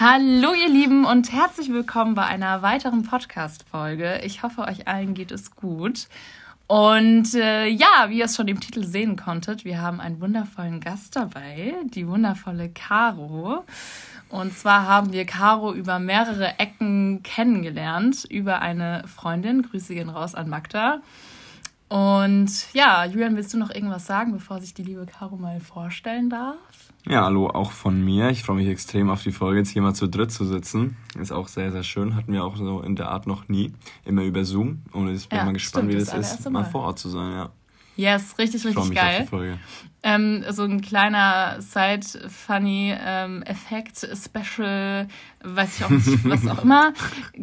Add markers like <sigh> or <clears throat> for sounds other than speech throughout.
Hallo ihr Lieben und herzlich willkommen bei einer weiteren Podcast-Folge. Ich hoffe, euch allen geht es gut. Und äh, ja, wie ihr es schon im Titel sehen konntet, wir haben einen wundervollen Gast dabei, die wundervolle Caro. Und zwar haben wir Caro über mehrere Ecken kennengelernt, über eine Freundin. Grüße gehen raus an Magda. Und ja, Julian, willst du noch irgendwas sagen, bevor sich die liebe Caro mal vorstellen darf? Ja, hallo auch von mir. Ich freue mich extrem auf die Folge, jetzt hier mal zu dritt zu sitzen. Ist auch sehr, sehr schön. Hatten wir auch so in der Art noch nie. Immer über Zoom. Und ich bin ja, mal gespannt, stimmt, wie das, das ist, mal vor Ort zu sein, ja. Yes, richtig, richtig ich mich geil. Auf die Folge. Ähm, so ein kleiner Side-Funny-Effekt, ähm, Special, weiß ich auch nicht, <laughs> was auch immer.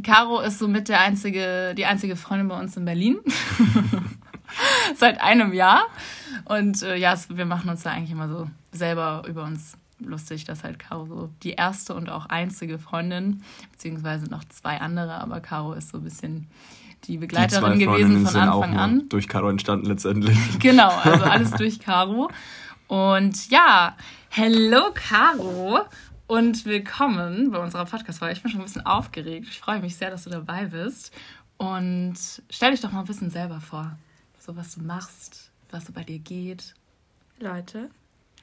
Caro ist somit der einzige, die einzige Freundin bei uns in Berlin. <laughs> <laughs> Seit einem Jahr. Und äh, ja, wir machen uns da eigentlich immer so selber über uns lustig, dass halt Caro so die erste und auch einzige Freundin, beziehungsweise noch zwei andere, aber Caro ist so ein bisschen die Begleiterin die gewesen von Anfang an. Durch Caro entstanden letztendlich. <laughs> Genau, also <laughs> alles durch Caro. Und ja, hello Caro und willkommen bei unserer Podcast-Folge. Ich bin schon ein bisschen aufgeregt. Ich freue mich sehr, dass du dabei bist. Und stell dich doch mal ein bisschen selber vor, so was du machst, was so bei dir geht. Leute,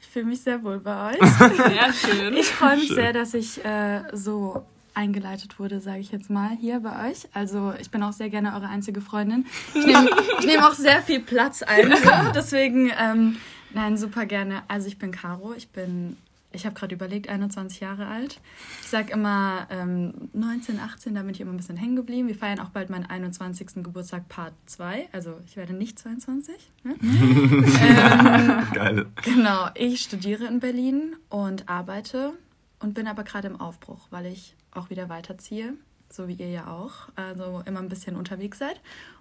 ich fühle mich sehr wohl bei euch. <laughs> Sehr <laughs> schön. Ich freue mich schön. sehr, dass ich äh, so eingeleitet wurde, sage ich jetzt mal, hier bei euch. Also ich bin auch sehr gerne eure einzige Freundin. Ich nehme nehm auch sehr viel Platz ein. <laughs> Deswegen, ähm, nein, super gerne. Also ich bin Caro, ich bin ich habe gerade überlegt, 21 Jahre alt. Ich sage immer ähm, 19, 18, da bin ich immer ein bisschen hängen geblieben. Wir feiern auch bald meinen 21. Geburtstag Part 2. Also ich werde nicht 22. Ne? <laughs> ähm, Geil. Genau, ich studiere in Berlin und arbeite und bin aber gerade im Aufbruch, weil ich auch wieder weiterziehe, so wie ihr ja auch. Also immer ein bisschen unterwegs seid.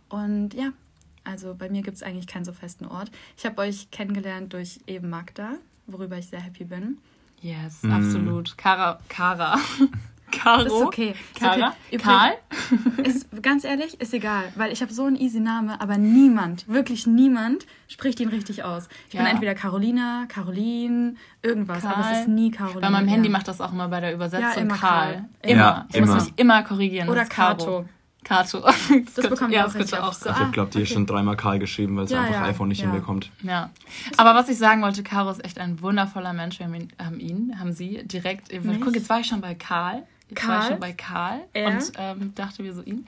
Und ja, also bei mir gibt es eigentlich keinen so festen Ort. Ich habe euch kennengelernt durch eben Magda, worüber ich sehr happy bin. Yes, mm. absolut. Kara. Kara. <laughs> Caro. Ist okay. Kara? Okay. Karl? <laughs> Ist, ganz ehrlich, ist egal, weil ich habe so einen easy Name, aber niemand, wirklich niemand spricht ihn richtig aus. Ich ja. bin entweder Carolina, Caroline, irgendwas, Karl. aber es ist nie Caroline. Bei meinem Handy macht das auch immer bei der Übersetzung ja, immer Karl. Karl. Immer. Ja, ich immer. muss mich immer korrigieren. Oder Kato. Kato. Das, das bekommt ja, das auch. So. Also ich glaube, die okay. ist schon dreimal Karl geschrieben, weil es ja, einfach ja, iPhone nicht ja. hinbekommt. Ja. Aber was ich sagen wollte, Caro ist echt ein wundervoller Mensch. Wir haben ihn, haben sie direkt. Nicht? Guck, jetzt war ich schon bei Karl. Jetzt Karl? war ich schon bei Karl er? und ähm, dachte mir so ihn.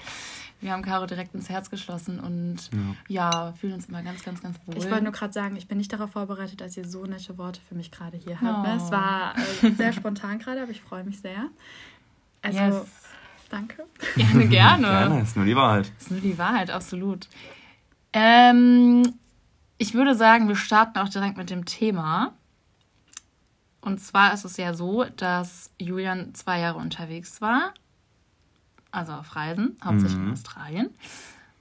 Wir haben Caro direkt ins Herz geschlossen und ja, ja fühlen uns immer ganz, ganz, ganz wohl. Ich wollte nur gerade sagen, ich bin nicht darauf vorbereitet, dass ihr so nette Worte für mich gerade hier habt. Oh. Es war äh, sehr spontan gerade, aber ich freue mich sehr. Also yes. Danke. <laughs> Gerne, gerne. gerne, ist nur die Wahrheit. Ist nur die Wahrheit, absolut. Ähm, ich würde sagen, wir starten auch direkt mit dem Thema. Und zwar ist es ja so, dass Julian zwei Jahre unterwegs war, also auf Reisen, hauptsächlich mhm. in Australien.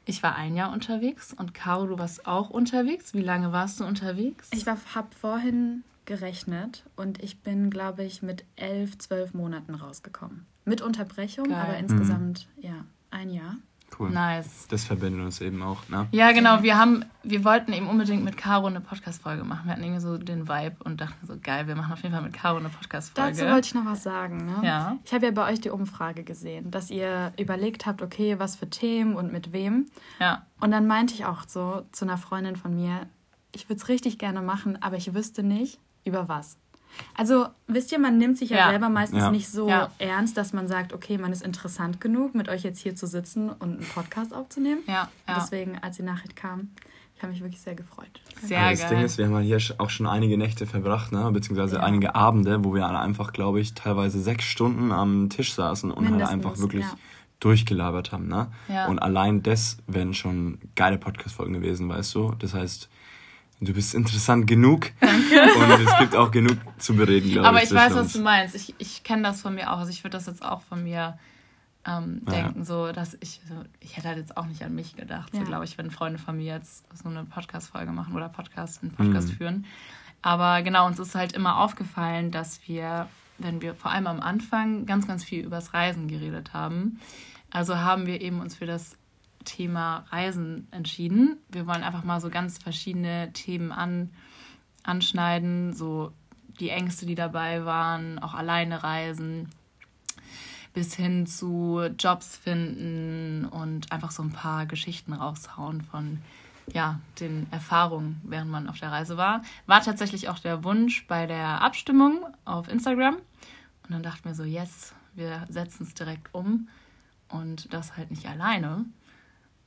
Ich war ein Jahr unterwegs und Caro, du warst auch unterwegs. Wie lange warst du unterwegs? Ich habe vorhin gerechnet und ich bin, glaube ich, mit elf, zwölf Monaten rausgekommen. Mit Unterbrechung, Geil. aber insgesamt, mhm. ja, ein Jahr. Cool. Nice. Das verbindet uns eben auch, ne? Ja, genau. Wir haben, wir wollten eben unbedingt mit Caro eine Podcast-Folge machen. Wir hatten irgendwie so den Vibe und dachten so, geil, wir machen auf jeden Fall mit Caro eine Podcast-Folge. Dazu wollte ich noch was sagen, ne? Ja. Ich habe ja bei euch die Umfrage gesehen, dass ihr überlegt habt, okay, was für Themen und mit wem. Ja. Und dann meinte ich auch so zu einer Freundin von mir, ich würde es richtig gerne machen, aber ich wüsste nicht, über was. Also, wisst ihr, man nimmt sich ja, ja. selber meistens ja. nicht so ja. ernst, dass man sagt, okay, man ist interessant genug, mit euch jetzt hier zu sitzen und einen Podcast aufzunehmen. Ja. Deswegen, als die Nachricht kam, ich habe mich wirklich sehr gefreut. Sehr geil. Das Ding ist, wir haben hier auch schon einige Nächte verbracht, ne? beziehungsweise einige Abende, wo wir einfach, glaube ich, teilweise sechs Stunden am Tisch saßen und halt einfach wirklich durchgelabert haben. Ne? Und allein das wären schon geile Podcast-Folgen gewesen, weißt du? Das heißt, Du bist interessant genug. Danke. <laughs> Und es gibt auch genug zu bereden, glaube ich. Aber ich weiß, was du meinst. Ich, ich kenne das von mir auch. Also ich würde das jetzt auch von mir ähm, denken, ja. so dass ich, so, ich hätte halt jetzt auch nicht an mich gedacht, ja. so glaube ich, wenn Freunde von mir jetzt so eine Podcast-Folge machen oder Podcast, einen Podcast mhm. führen. Aber genau, uns ist halt immer aufgefallen, dass wir, wenn wir vor allem am Anfang ganz, ganz viel übers Reisen geredet haben, also haben wir eben uns für das Thema Reisen entschieden. Wir wollen einfach mal so ganz verschiedene Themen an, anschneiden, so die Ängste, die dabei waren, auch alleine reisen, bis hin zu Jobs finden und einfach so ein paar Geschichten raushauen von ja, den Erfahrungen, während man auf der Reise war. War tatsächlich auch der Wunsch bei der Abstimmung auf Instagram. Und dann dachten wir so, yes, wir setzen es direkt um und das halt nicht alleine.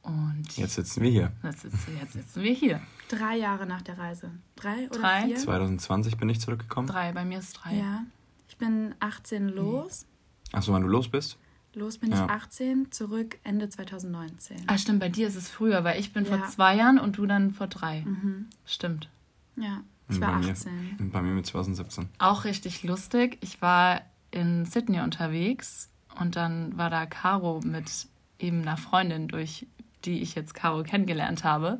Und jetzt sitzen wir hier. Jetzt sitzen, jetzt sitzen wir hier. Drei Jahre nach der Reise. Drei oder drei? vier? 2020 bin ich zurückgekommen. Drei, bei mir ist drei. Ja. Ich bin 18 los. Achso, wann du los bist? Los bin ja. ich 18, zurück Ende 2019. Ah, stimmt, bei dir ist es früher, weil ich bin ja. vor zwei Jahren und du dann vor drei. Mhm. Stimmt. Ja, ich war bei 18. Mir, bei mir mit 2017. Auch richtig lustig. Ich war in Sydney unterwegs und dann war da Caro mit eben einer Freundin, durch die ich jetzt Caro kennengelernt habe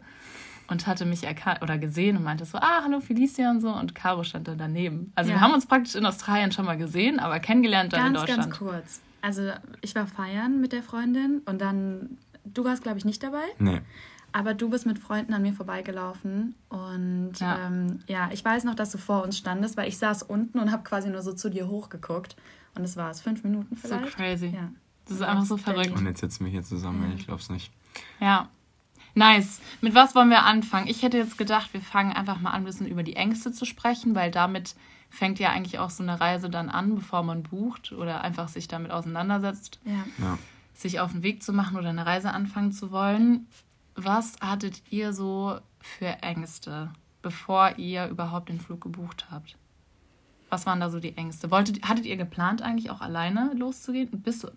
und hatte mich erkannt oder gesehen und meinte so, ah, hallo Felicia und so und Caro stand dann daneben. Also ja. wir haben uns praktisch in Australien schon mal gesehen, aber kennengelernt dann ganz, in Deutschland. Ganz kurz. Also ich war feiern mit der Freundin und dann, du warst glaube ich nicht dabei. Nee. Aber du bist mit Freunden an mir vorbeigelaufen und ja. Ähm, ja, ich weiß noch, dass du vor uns standest, weil ich saß unten und habe quasi nur so zu dir hochgeguckt und das war es, fünf Minuten vielleicht. So crazy. Ja. Das ist einfach so verrückt. Und jetzt sitzen wir hier zusammen, ich glaube es nicht. Ja, Nice. Mit was wollen wir anfangen? Ich hätte jetzt gedacht, wir fangen einfach mal an, ein bisschen über die Ängste zu sprechen, weil damit fängt ja eigentlich auch so eine Reise dann an, bevor man bucht oder einfach sich damit auseinandersetzt, ja. Ja. sich auf den Weg zu machen oder eine Reise anfangen zu wollen. Was hattet ihr so für Ängste, bevor ihr überhaupt den Flug gebucht habt? Was waren da so die Ängste? Wolltet, hattet ihr geplant, eigentlich auch alleine loszugehen? Bist du,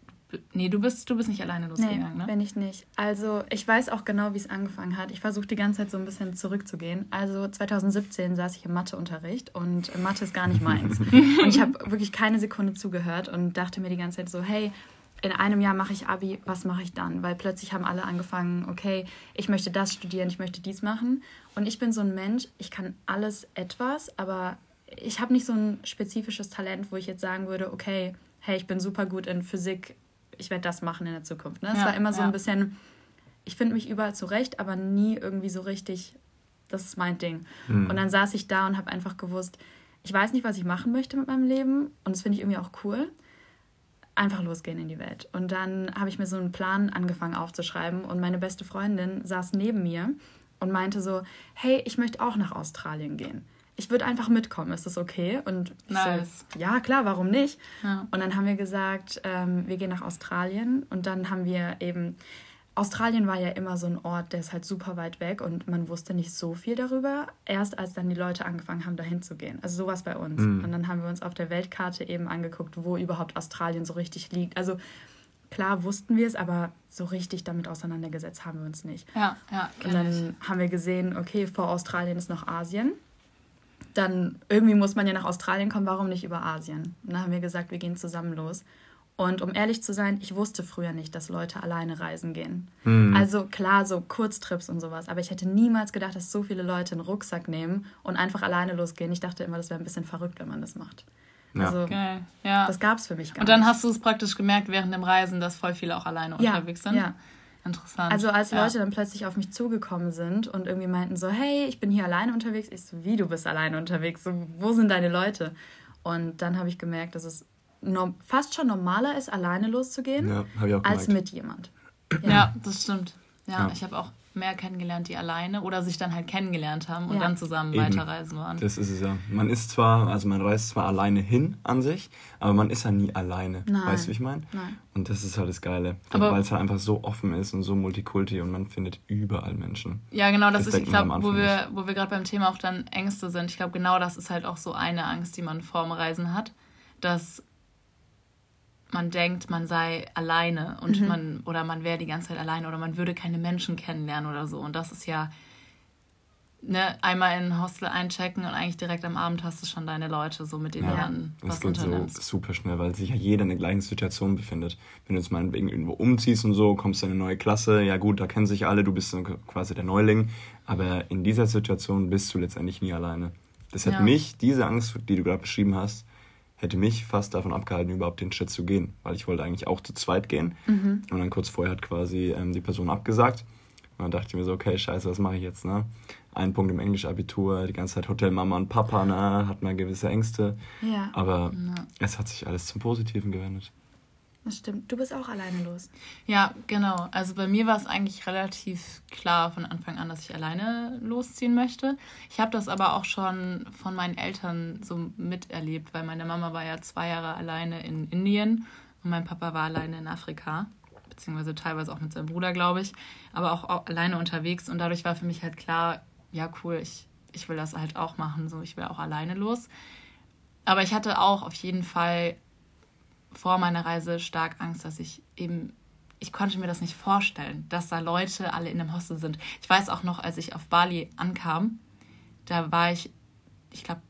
Nee, du bist, du bist nicht alleine losgegangen, nee, ne? bin ich nicht. Also ich weiß auch genau, wie es angefangen hat. Ich versuche die ganze Zeit so ein bisschen zurückzugehen. Also 2017 saß ich im Matheunterricht und Mathe ist gar nicht meins. <laughs> und ich habe wirklich keine Sekunde zugehört und dachte mir die ganze Zeit so, hey, in einem Jahr mache ich Abi, was mache ich dann? Weil plötzlich haben alle angefangen, okay, ich möchte das studieren, ich möchte dies machen. Und ich bin so ein Mensch, ich kann alles etwas, aber ich habe nicht so ein spezifisches Talent, wo ich jetzt sagen würde, okay, hey, ich bin super gut in Physik, ich werde das machen in der Zukunft. Ne? Es ja, war immer so ja. ein bisschen, ich finde mich überall zurecht, aber nie irgendwie so richtig, das ist mein Ding. Mhm. Und dann saß ich da und habe einfach gewusst, ich weiß nicht, was ich machen möchte mit meinem Leben und das finde ich irgendwie auch cool. Einfach losgehen in die Welt. Und dann habe ich mir so einen Plan angefangen aufzuschreiben und meine beste Freundin saß neben mir und meinte so, hey, ich möchte auch nach Australien gehen ich würde einfach mitkommen, ist das okay? Und nice. so, ja, klar, warum nicht? Ja. Und dann haben wir gesagt, ähm, wir gehen nach Australien und dann haben wir eben, Australien war ja immer so ein Ort, der ist halt super weit weg und man wusste nicht so viel darüber, erst als dann die Leute angefangen haben, dahin zu gehen. Also sowas bei uns. Mhm. Und dann haben wir uns auf der Weltkarte eben angeguckt, wo überhaupt Australien so richtig liegt. Also klar wussten wir es, aber so richtig damit auseinandergesetzt haben wir uns nicht. Ja, ja. Und dann ich. haben wir gesehen, okay, vor Australien ist noch Asien dann irgendwie muss man ja nach Australien kommen, warum nicht über Asien? Und dann haben wir gesagt, wir gehen zusammen los. Und um ehrlich zu sein, ich wusste früher nicht, dass Leute alleine reisen gehen. Mhm. Also klar, so Kurztrips und sowas. Aber ich hätte niemals gedacht, dass so viele Leute einen Rucksack nehmen und einfach alleine losgehen. Ich dachte immer, das wäre ein bisschen verrückt, wenn man das macht. Ja. Also, Geil. Ja. das gab es für mich gar nicht. Und dann nicht. hast du es praktisch gemerkt während dem Reisen, dass voll viele auch alleine ja, unterwegs sind. Ja, Interessant. Also als ja. Leute dann plötzlich auf mich zugekommen sind und irgendwie meinten so, hey, ich bin hier alleine unterwegs. Ich so, wie, du bist alleine unterwegs? So, wo sind deine Leute? Und dann habe ich gemerkt, dass es fast schon normaler ist, alleine loszugehen, ja, als mit jemand. Ja, ja das stimmt. Ja, ja. ich habe auch mehr kennengelernt, die alleine oder sich dann halt kennengelernt haben und ja. dann zusammen Eben. weiterreisen waren. Das ist es ja. Man ist zwar, also man reist zwar alleine hin an sich, aber man ist ja nie alleine. Nein. Weißt du, wie ich meine? Nein. Und das ist halt das Geile. Weil es halt einfach so offen ist und so multikulti und man findet überall Menschen. Ja, genau, das, das ist, ich glaube, wo wir, wo wir gerade beim Thema auch dann Ängste sind. Ich glaube, genau das ist halt auch so eine Angst, die man vorm Reisen hat, dass man denkt, man sei alleine und mhm. man oder man wäre die ganze Zeit alleine oder man würde keine Menschen kennenlernen oder so. Und das ist ja ne, einmal in ein Hostel einchecken und eigentlich direkt am Abend hast du schon deine Leute, so mit denen ja, du dann was geht so super schnell, weil sich ja jeder in der gleichen Situation befindet. Wenn du jetzt mal irgendwo umziehst und so, kommst du in eine neue Klasse, ja gut, da kennen sich alle, du bist quasi der Neuling. Aber in dieser Situation bist du letztendlich nie alleine. Das hat ja. mich, diese Angst, die du gerade beschrieben hast, hätte mich fast davon abgehalten, überhaupt den Schritt zu gehen, weil ich wollte eigentlich auch zu zweit gehen. Mhm. Und dann kurz vorher hat quasi ähm, die Person abgesagt. Und dann dachte ich mir so, okay, scheiße, was mache ich jetzt? Ne? Ein Punkt im Englisch-Abitur, die ganze Zeit Hotel Mama und Papa, ne? hat man gewisse Ängste. Ja. Aber ja. es hat sich alles zum Positiven gewendet. Das stimmt. Du bist auch alleine los. Ja, genau. Also bei mir war es eigentlich relativ klar von Anfang an, dass ich alleine losziehen möchte. Ich habe das aber auch schon von meinen Eltern so miterlebt, weil meine Mama war ja zwei Jahre alleine in Indien und mein Papa war alleine in Afrika, beziehungsweise teilweise auch mit seinem Bruder, glaube ich, aber auch, auch alleine unterwegs. Und dadurch war für mich halt klar, ja cool, ich, ich will das halt auch machen, so ich will auch alleine los. Aber ich hatte auch auf jeden Fall vor meiner Reise stark Angst, dass ich eben, ich konnte mir das nicht vorstellen, dass da Leute alle in einem Hostel sind. Ich weiß auch noch, als ich auf Bali ankam, da war ich, ich glaube,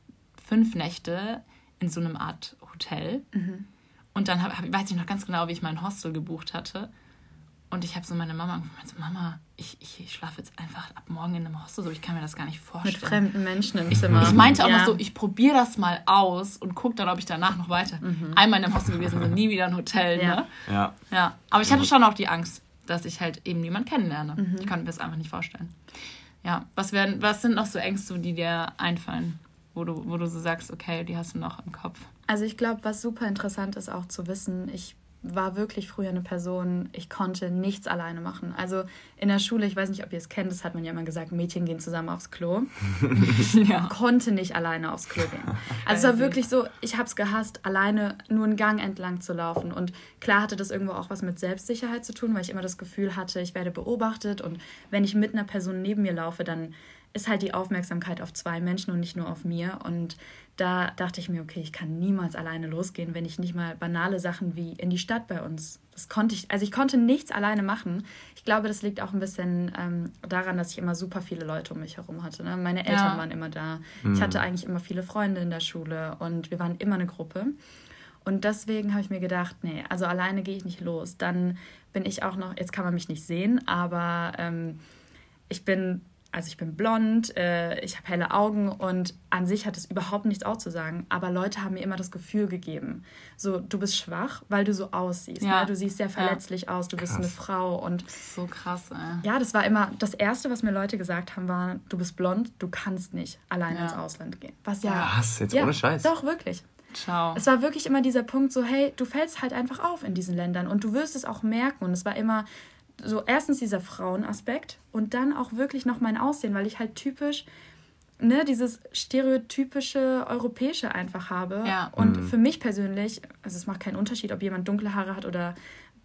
fünf Nächte in so einem Art Hotel. Mhm. Und dann hab, hab, weiß ich noch ganz genau, wie ich mein Hostel gebucht hatte. Und ich habe so meine Mama gemeint, so, Mama, ich, ich, ich schlafe jetzt einfach ab morgen in einem Hostel, so ich kann mir das gar nicht vorstellen. Mit fremden Menschen im Zimmer. Ich, meinte auch ja. noch so, ich probiere das mal aus und gucke dann, ob ich danach noch weiter. Mhm. Einmal in einem Hostel gewesen bin, nie wieder ein Hotel, ja. ne? Ja. ja. Aber ich hatte schon auch die Angst, dass ich halt eben niemanden kennenlerne. Mhm. Ich konnte mir das einfach nicht vorstellen. Ja, was, werden, was sind noch so Ängste, die dir einfallen, wo du, wo du so sagst, okay, die hast du noch im Kopf? Also ich glaube, was super interessant ist auch zu wissen, ich war wirklich früher eine Person, ich konnte nichts alleine machen. Also in der Schule, ich weiß nicht, ob ihr es kennt, das hat man ja immer gesagt, Mädchen gehen zusammen aufs Klo. <laughs> Ich ja. konnte nicht alleine aufs Klo gehen. Also es war wirklich so, ich habe es gehasst, alleine nur einen Gang entlang zu laufen. Und klar hatte das irgendwo auch was mit Selbstsicherheit zu tun, weil ich immer das Gefühl hatte, ich werde beobachtet und wenn ich mit einer Person neben mir laufe, dann ist halt die Aufmerksamkeit auf zwei Menschen und nicht nur auf mir. Und da dachte ich mir, okay, ich kann niemals alleine losgehen, wenn ich nicht mal banale Sachen wie in die Stadt bei uns. Das konnte ich, also ich konnte nichts alleine machen. Ich glaube, das liegt auch ein bisschen ähm, daran, dass ich immer super viele Leute um mich herum hatte. Ne? Meine Eltern ja. waren immer da. Mhm. Ich hatte eigentlich immer viele Freunde in der Schule und wir waren immer eine Gruppe. Und deswegen habe ich mir gedacht, nee, also alleine gehe ich nicht los. Dann bin ich auch noch, jetzt kann man mich nicht sehen, aber ähm, ich bin also ich bin blond, äh, ich habe helle Augen und an sich hat es überhaupt nichts auszusagen. Aber Leute haben mir immer das Gefühl gegeben, so du bist schwach, weil du so aussiehst. Ja. Ne? Du siehst sehr verletzlich ja. aus, du krass. bist eine Frau und so krass. Ey. Ja, das war immer das erste, was mir Leute gesagt haben, war, du bist blond, du kannst nicht allein ja. ins Ausland gehen. Was ja? Was jetzt ohne Scheiß? Doch wirklich. Ciao. Es war wirklich immer dieser Punkt, so hey, du fällst halt einfach auf in diesen Ländern und du wirst es auch merken. Und es war immer so erstens dieser Frauenaspekt und dann auch wirklich noch mein Aussehen, weil ich halt typisch ne, dieses stereotypische europäische einfach habe. Ja. Und mhm. für mich persönlich, also es macht keinen Unterschied, ob jemand dunkle Haare hat oder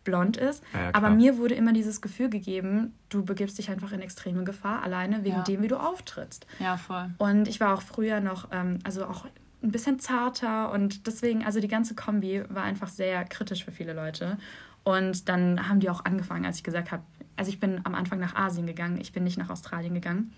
blond ist, ja, aber mir wurde immer dieses Gefühl gegeben, du begibst dich einfach in extreme Gefahr alleine wegen ja. dem, wie du auftrittst. Ja, voll. Und ich war auch früher noch, ähm, also auch ein bisschen zarter und deswegen, also die ganze Kombi war einfach sehr kritisch für viele Leute. Und dann haben die auch angefangen, als ich gesagt habe, also ich bin am Anfang nach Asien gegangen, ich bin nicht nach Australien gegangen.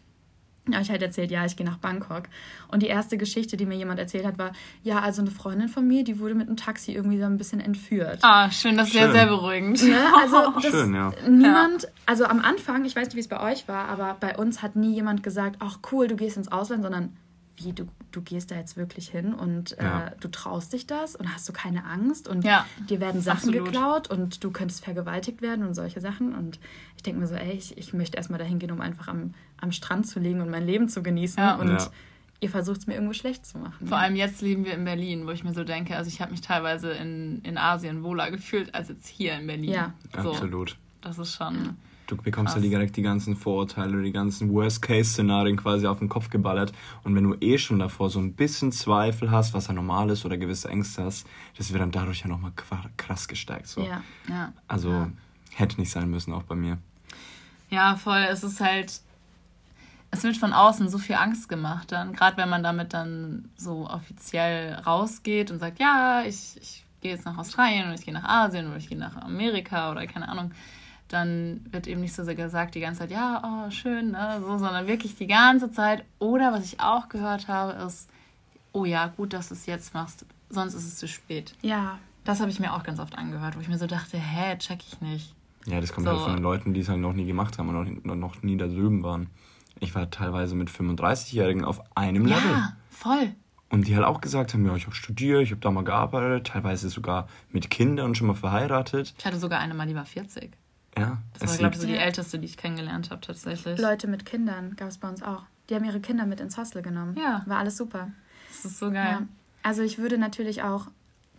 Da habe ich halt erzählt, ja, ich gehe nach Bangkok. Und die erste Geschichte, die mir jemand erzählt hat, war, ja, also eine Freundin von mir, die wurde mit einem Taxi irgendwie so ein bisschen entführt. Ah, schön, das ist ja sehr beruhigend. Ne? Also <laughs> schön, ja. Niemand, also am Anfang, ich weiß nicht, wie es bei euch war, aber bei uns hat nie jemand gesagt, ach cool, du gehst ins Ausland, sondern wie, du, du gehst da jetzt wirklich hin und äh, du traust dich das und hast du keine Angst und ja, dir werden Sachen absolut. geklaut und du könntest vergewaltigt werden und solche Sachen. Und ich denke mir so, ey, ich, ich möchte erstmal dahin gehen, um einfach am, am Strand zu liegen und mein Leben zu genießen. Ja. Und ja. ihr versucht es mir irgendwo schlecht zu machen. Vor allem jetzt leben wir in Berlin, wo ich mir so denke, also ich habe mich teilweise in, in Asien wohler gefühlt als jetzt hier in Berlin. Ja, so, absolut. Das ist schon Du bekommst Krass. ja direkt die ganzen Vorurteile, die ganzen Worst-Case-Szenarien quasi auf den Kopf geballert. Und wenn du eh schon davor so ein bisschen Zweifel hast, was ja normal ist oder gewisse Ängste hast, das wird dann dadurch ja nochmal krass gestärkt. So. Ja. ja. Also ja. hätte nicht sein müssen, auch bei mir. Ja, voll. Es ist halt, es wird von außen so viel Angst gemacht dann, gerade wenn man damit dann so offiziell rausgeht und sagt, ja, ich, ich gehe jetzt nach Australien oder ich gehe nach Asien oder ich gehe nach Amerika oder keine Ahnung dann wird eben nicht so sehr gesagt die ganze Zeit, ja, oh, schön, ne, so, sondern wirklich die ganze Zeit. Oder was ich auch gehört habe, ist, oh ja, gut, dass du es jetzt machst, sonst ist es zu spät. Ja. Das habe ich mir auch ganz oft angehört, wo ich mir so dachte, hä, check ich nicht. Ja, das kommt so. halt von den Leuten, die es halt noch nie gemacht haben und noch, noch nie da drüben waren. Ich war teilweise mit 35-Jährigen auf einem Level. Ja, voll. Und die halt auch gesagt haben, ja, ich habe studiert, ich habe da mal gearbeitet, teilweise sogar mit Kindern und schon mal verheiratet. Ich hatte sogar eine mal, die war 40. Ja. Das war, glaube ich, so die älteste, die ich kennengelernt habe, tatsächlich. Leute mit Kindern gab es bei uns auch. Die haben ihre Kinder mit ins Hostel genommen. Ja. War alles super. Das ist so geil. Ja. Also ich würde natürlich auch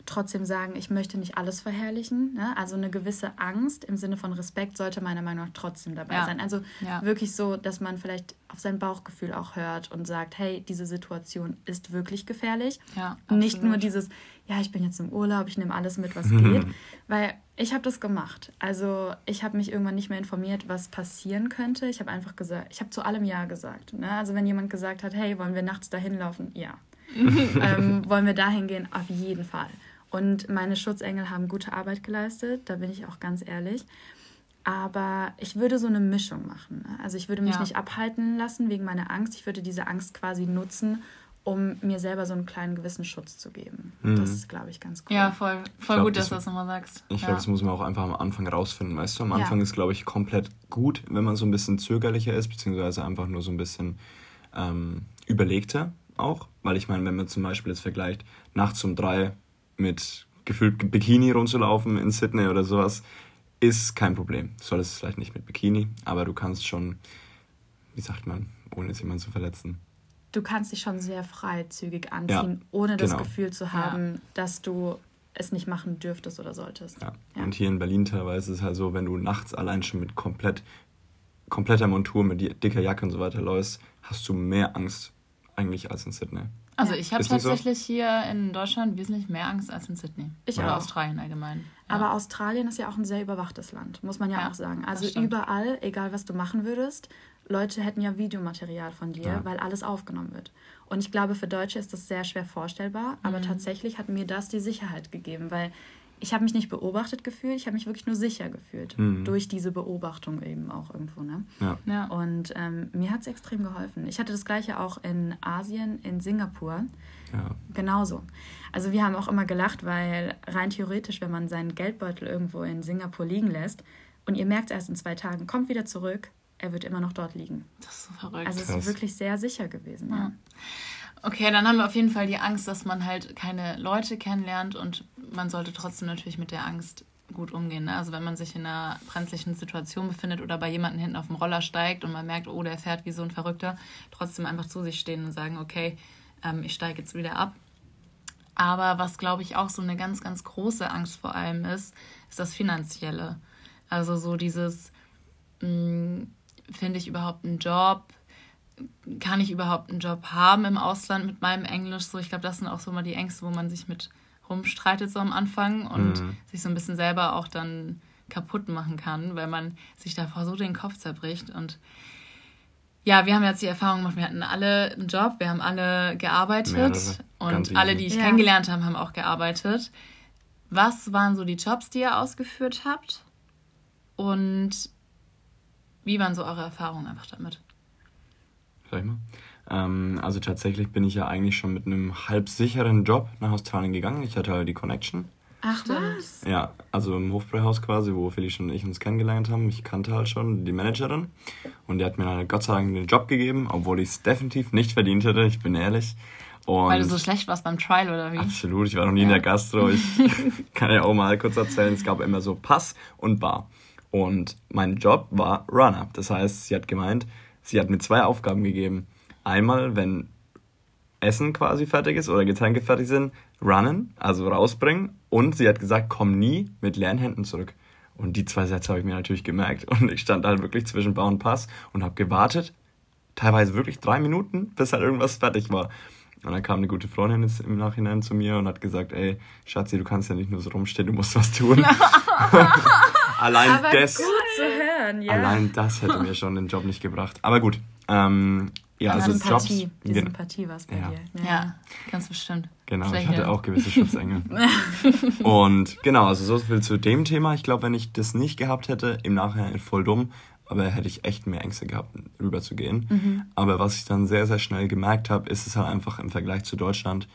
trotzdem sagen, ich möchte nicht alles verherrlichen. Ne? Also eine gewisse Angst im Sinne von Respekt sollte meiner Meinung nach trotzdem dabei ja. sein. Also ja. wirklich so, dass man vielleicht auf sein Bauchgefühl auch hört und sagt, hey, diese Situation ist wirklich gefährlich. Ja, nicht nur dieses, ja, ich bin jetzt im Urlaub, ich nehme alles mit, was <laughs> geht. Weil ich habe das gemacht. Also ich habe mich irgendwann nicht mehr informiert, was passieren könnte. Ich habe einfach gesagt, ich habe zu allem Ja gesagt. Ne? Also wenn jemand gesagt hat, hey, wollen wir nachts dahin laufen? Ja. <laughs> ähm, wollen wir dahin gehen? Auf jeden Fall. Und meine Schutzengel haben gute Arbeit geleistet, da bin ich auch ganz ehrlich. Aber ich würde so eine Mischung machen. Ne? Also ich würde mich ja. nicht abhalten lassen wegen meiner Angst. Ich würde diese Angst quasi nutzen, um mir selber so einen kleinen gewissen Schutz zu geben. Mhm. Das ist, glaube ich, ganz cool. Ja, voll, voll glaub, gut, dass das, du das nochmal sagst. Ich ja. glaube, das muss man auch einfach am Anfang rausfinden. Weißt du, am Anfang ja. ist, glaube ich, komplett gut, wenn man so ein bisschen zögerlicher ist, beziehungsweise einfach nur so ein bisschen ähm, überlegter auch. Weil ich meine, wenn man zum Beispiel jetzt vergleicht, nachts um drei mit gefühlt Bikini rumzulaufen in Sydney oder sowas, ist kein Problem. Du solltest es vielleicht nicht mit Bikini, aber du kannst schon, wie sagt man, ohne jetzt jemanden zu verletzen, du kannst dich schon sehr freizügig anziehen, ja, ohne das genau. Gefühl zu haben, ja. dass du es nicht machen dürftest oder solltest. Ja. ja. Und hier in Berlin teilweise ist es halt so, wenn du nachts allein schon mit komplett, kompletter Montur, mit dicker Jacke und so weiter läufst, hast du mehr Angst eigentlich als in Sydney. Also ich habe tatsächlich so? hier in Deutschland wesentlich mehr Angst als in Sydney. Ich oder auch. Australien allgemein. Aber Australien ist ja auch ein sehr überwachtes Land, muss man ja, auch sagen. Also überall, egal was du machen würdest, Leute hätten ja Videomaterial von dir, ja. weil alles aufgenommen wird. Und ich glaube, für Deutsche ist das sehr schwer vorstellbar, aber mhm. tatsächlich hat mir das die Sicherheit gegeben, weil ich habe mich nicht beobachtet gefühlt, ich habe mich wirklich nur sicher gefühlt. Mhm. Durch diese Beobachtung eben auch irgendwo. Ne? Ja. ja. Und ähm, mir hat es extrem geholfen. Ich hatte das gleiche auch in Asien, in Singapur. Ja. Genauso. Also wir haben auch immer gelacht, weil rein theoretisch, wenn man seinen Geldbeutel irgendwo in Singapur liegen lässt und ihr merkt es erst in zwei Tagen, kommt wieder zurück, er wird immer noch dort liegen. Das ist so verrückt. Also es ist wirklich sehr sicher gewesen. Ja. Okay, dann haben wir auf jeden Fall die Angst, dass man halt keine Leute kennenlernt und man sollte trotzdem natürlich mit der Angst gut umgehen. Ne? Also wenn man sich in einer brenzlichen Situation befindet oder bei jemandem hinten auf dem Roller steigt und man merkt, oh, der fährt wie so ein Verrückter, trotzdem einfach zu sich stehen und sagen, okay, ähm, ich steige jetzt wieder ab. Aber was, glaube ich, auch so eine ganz, ganz große Angst vor allem ist, ist das Finanzielle. Also so dieses, mh, mm, finde ich überhaupt einen Job? Kann ich überhaupt einen Job haben im Ausland mit meinem Englisch? So, ich glaube, das sind auch so mal die Ängste, wo man sich mit rumstreitet so am Anfang und mhm. sich so ein bisschen selber auch dann kaputt machen kann, weil man sich davor so den Kopf zerbricht. Und ja, wir haben jetzt die Erfahrung gemacht, wir hatten alle einen Job, wir haben alle gearbeitet Mehrere. und alle, die ich ja. kennengelernt habe, haben auch gearbeitet. Was waren so die Jobs, die ihr ausgeführt habt? Und wie waren so eure Erfahrungen einfach damit? Sag ich mal. Ähm, also tatsächlich bin ich ja eigentlich schon mit einem halb sicheren Job nach Australien gegangen. Ich hatte halt die Connection. Ach was? Ja, also im Hofbräuhaus quasi, wo Felix und ich uns kennengelernt haben. Ich kannte halt schon die Managerin und die hat mir halt Gott sei Dank den Job gegeben, obwohl ich es definitiv nicht verdient hätte, ich bin ehrlich. Und Weil du so schlecht warst beim Trial oder wie? Absolut, ich war noch nie ja. in der Gastro. Ich <laughs> kann ja auch mal kurz erzählen, es gab immer so Pass und Bar. Und mein Job war Runner. Das heißt, sie hat gemeint, sie hat mir zwei Aufgaben gegeben. Einmal, wenn Essen quasi fertig ist oder Getränke fertig sind, runnen, also rausbringen. Und sie hat gesagt, komm nie mit leeren Händen zurück. Und die zwei Sätze habe ich mir natürlich gemerkt. <laughs> Und ich stand halt wirklich zwischen Bau und Pass und habe gewartet, teilweise wirklich drei Minuten, bis halt irgendwas fertig war. Und dann kam eine gute Freundin im Nachhinein zu mir und hat gesagt, ey, Schatzi, du kannst ja nicht nur so rumstehen, du musst was tun. <laughs> <laughs> allein Aber das, gut zu hören, ja. Allein das hätte mir schon den Job nicht gebracht. Aber gut. Ähm, ja, also Sympathie. Jobs. Die Sympathie war es bei ja. dir. Ja. ja, ganz bestimmt. Genau, Schwäche. ich hatte auch gewisse Schutzengel. <laughs> und genau, also so viel zu dem Thema. Ich glaube, wenn ich das nicht gehabt hätte, im Nachhinein voll dumm, aber hätte ich echt mehr Ängste gehabt, rüberzugehen. Mhm. Aber was ich dann sehr, sehr schnell gemerkt habe, ist es halt einfach im Vergleich zu Deutschland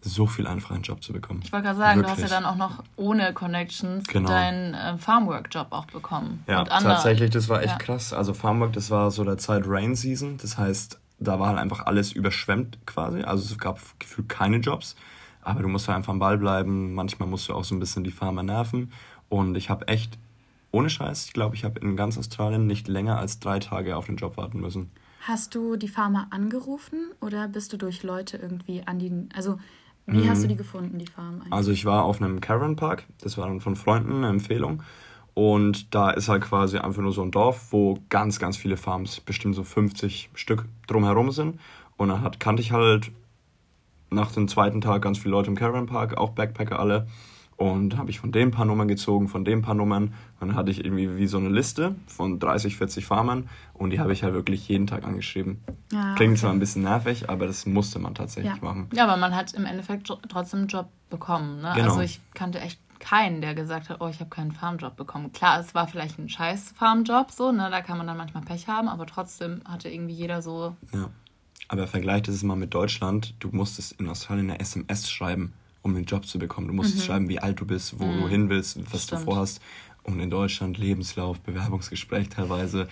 so viel einfacher einen Job zu bekommen. Ich wollte gerade sagen, Wirklich. du hast ja dann auch noch ohne Connections genau. deinen äh, Farmwork-Job auch bekommen. Ja, tatsächlich, das war echt ja. krass. Also Farmwork, das war so der Zeit Rain Season. Das heißt, da war halt einfach alles überschwemmt quasi. Also es gab gefühlt keine Jobs. Aber du musst halt einfach am Ball bleiben. Manchmal musst du auch so ein bisschen die Farmer nerven. Und ich habe echt ohne Scheiß, ich glaube, ich habe in ganz Australien nicht länger als drei Tage auf den Job warten müssen. Hast du die Farmer angerufen oder bist du durch Leute irgendwie an die. Also Wie mhm. hast du die gefunden, die Farm? Eigentlich? Also ich war auf einem Caravan Park, das war dann von Freunden eine Empfehlung. Und da ist halt quasi einfach nur so ein Dorf, wo ganz, ganz viele Farms, bestimmt so 50 Stück drumherum sind. Und dann hat, kannte ich halt nach dem zweiten Tag ganz viele Leute im Caravan Park, auch Backpacker alle. Und habe ich von dem paar Nummern gezogen, von dem paar Nummern. Dann hatte ich irgendwie wie so eine Liste von 30, 40 Farmern. Und die habe ich halt wirklich jeden Tag angeschrieben. Ja, Klingt okay. zwar ein bisschen nervig, aber das musste man tatsächlich ja. machen. Ja, aber man hat im Endeffekt trotzdem einen Job bekommen. Ne? Genau. Also ich kannte echt keinen, der gesagt hat, oh, ich habe keinen Farmjob bekommen. Klar, es war vielleicht ein scheiß Farmjob, so, ne? Da kann man dann manchmal Pech haben, aber trotzdem hatte irgendwie jeder so. Ja. Aber vergleicht es mal mit Deutschland. Du musstest in Australien eine SMS schreiben um den Job zu bekommen. Du musst mhm. schreiben, wie alt du bist, wo mhm. du hin willst, was Stimmt. du vorhast. Und in Deutschland Lebenslauf, Bewerbungsgespräch teilweise.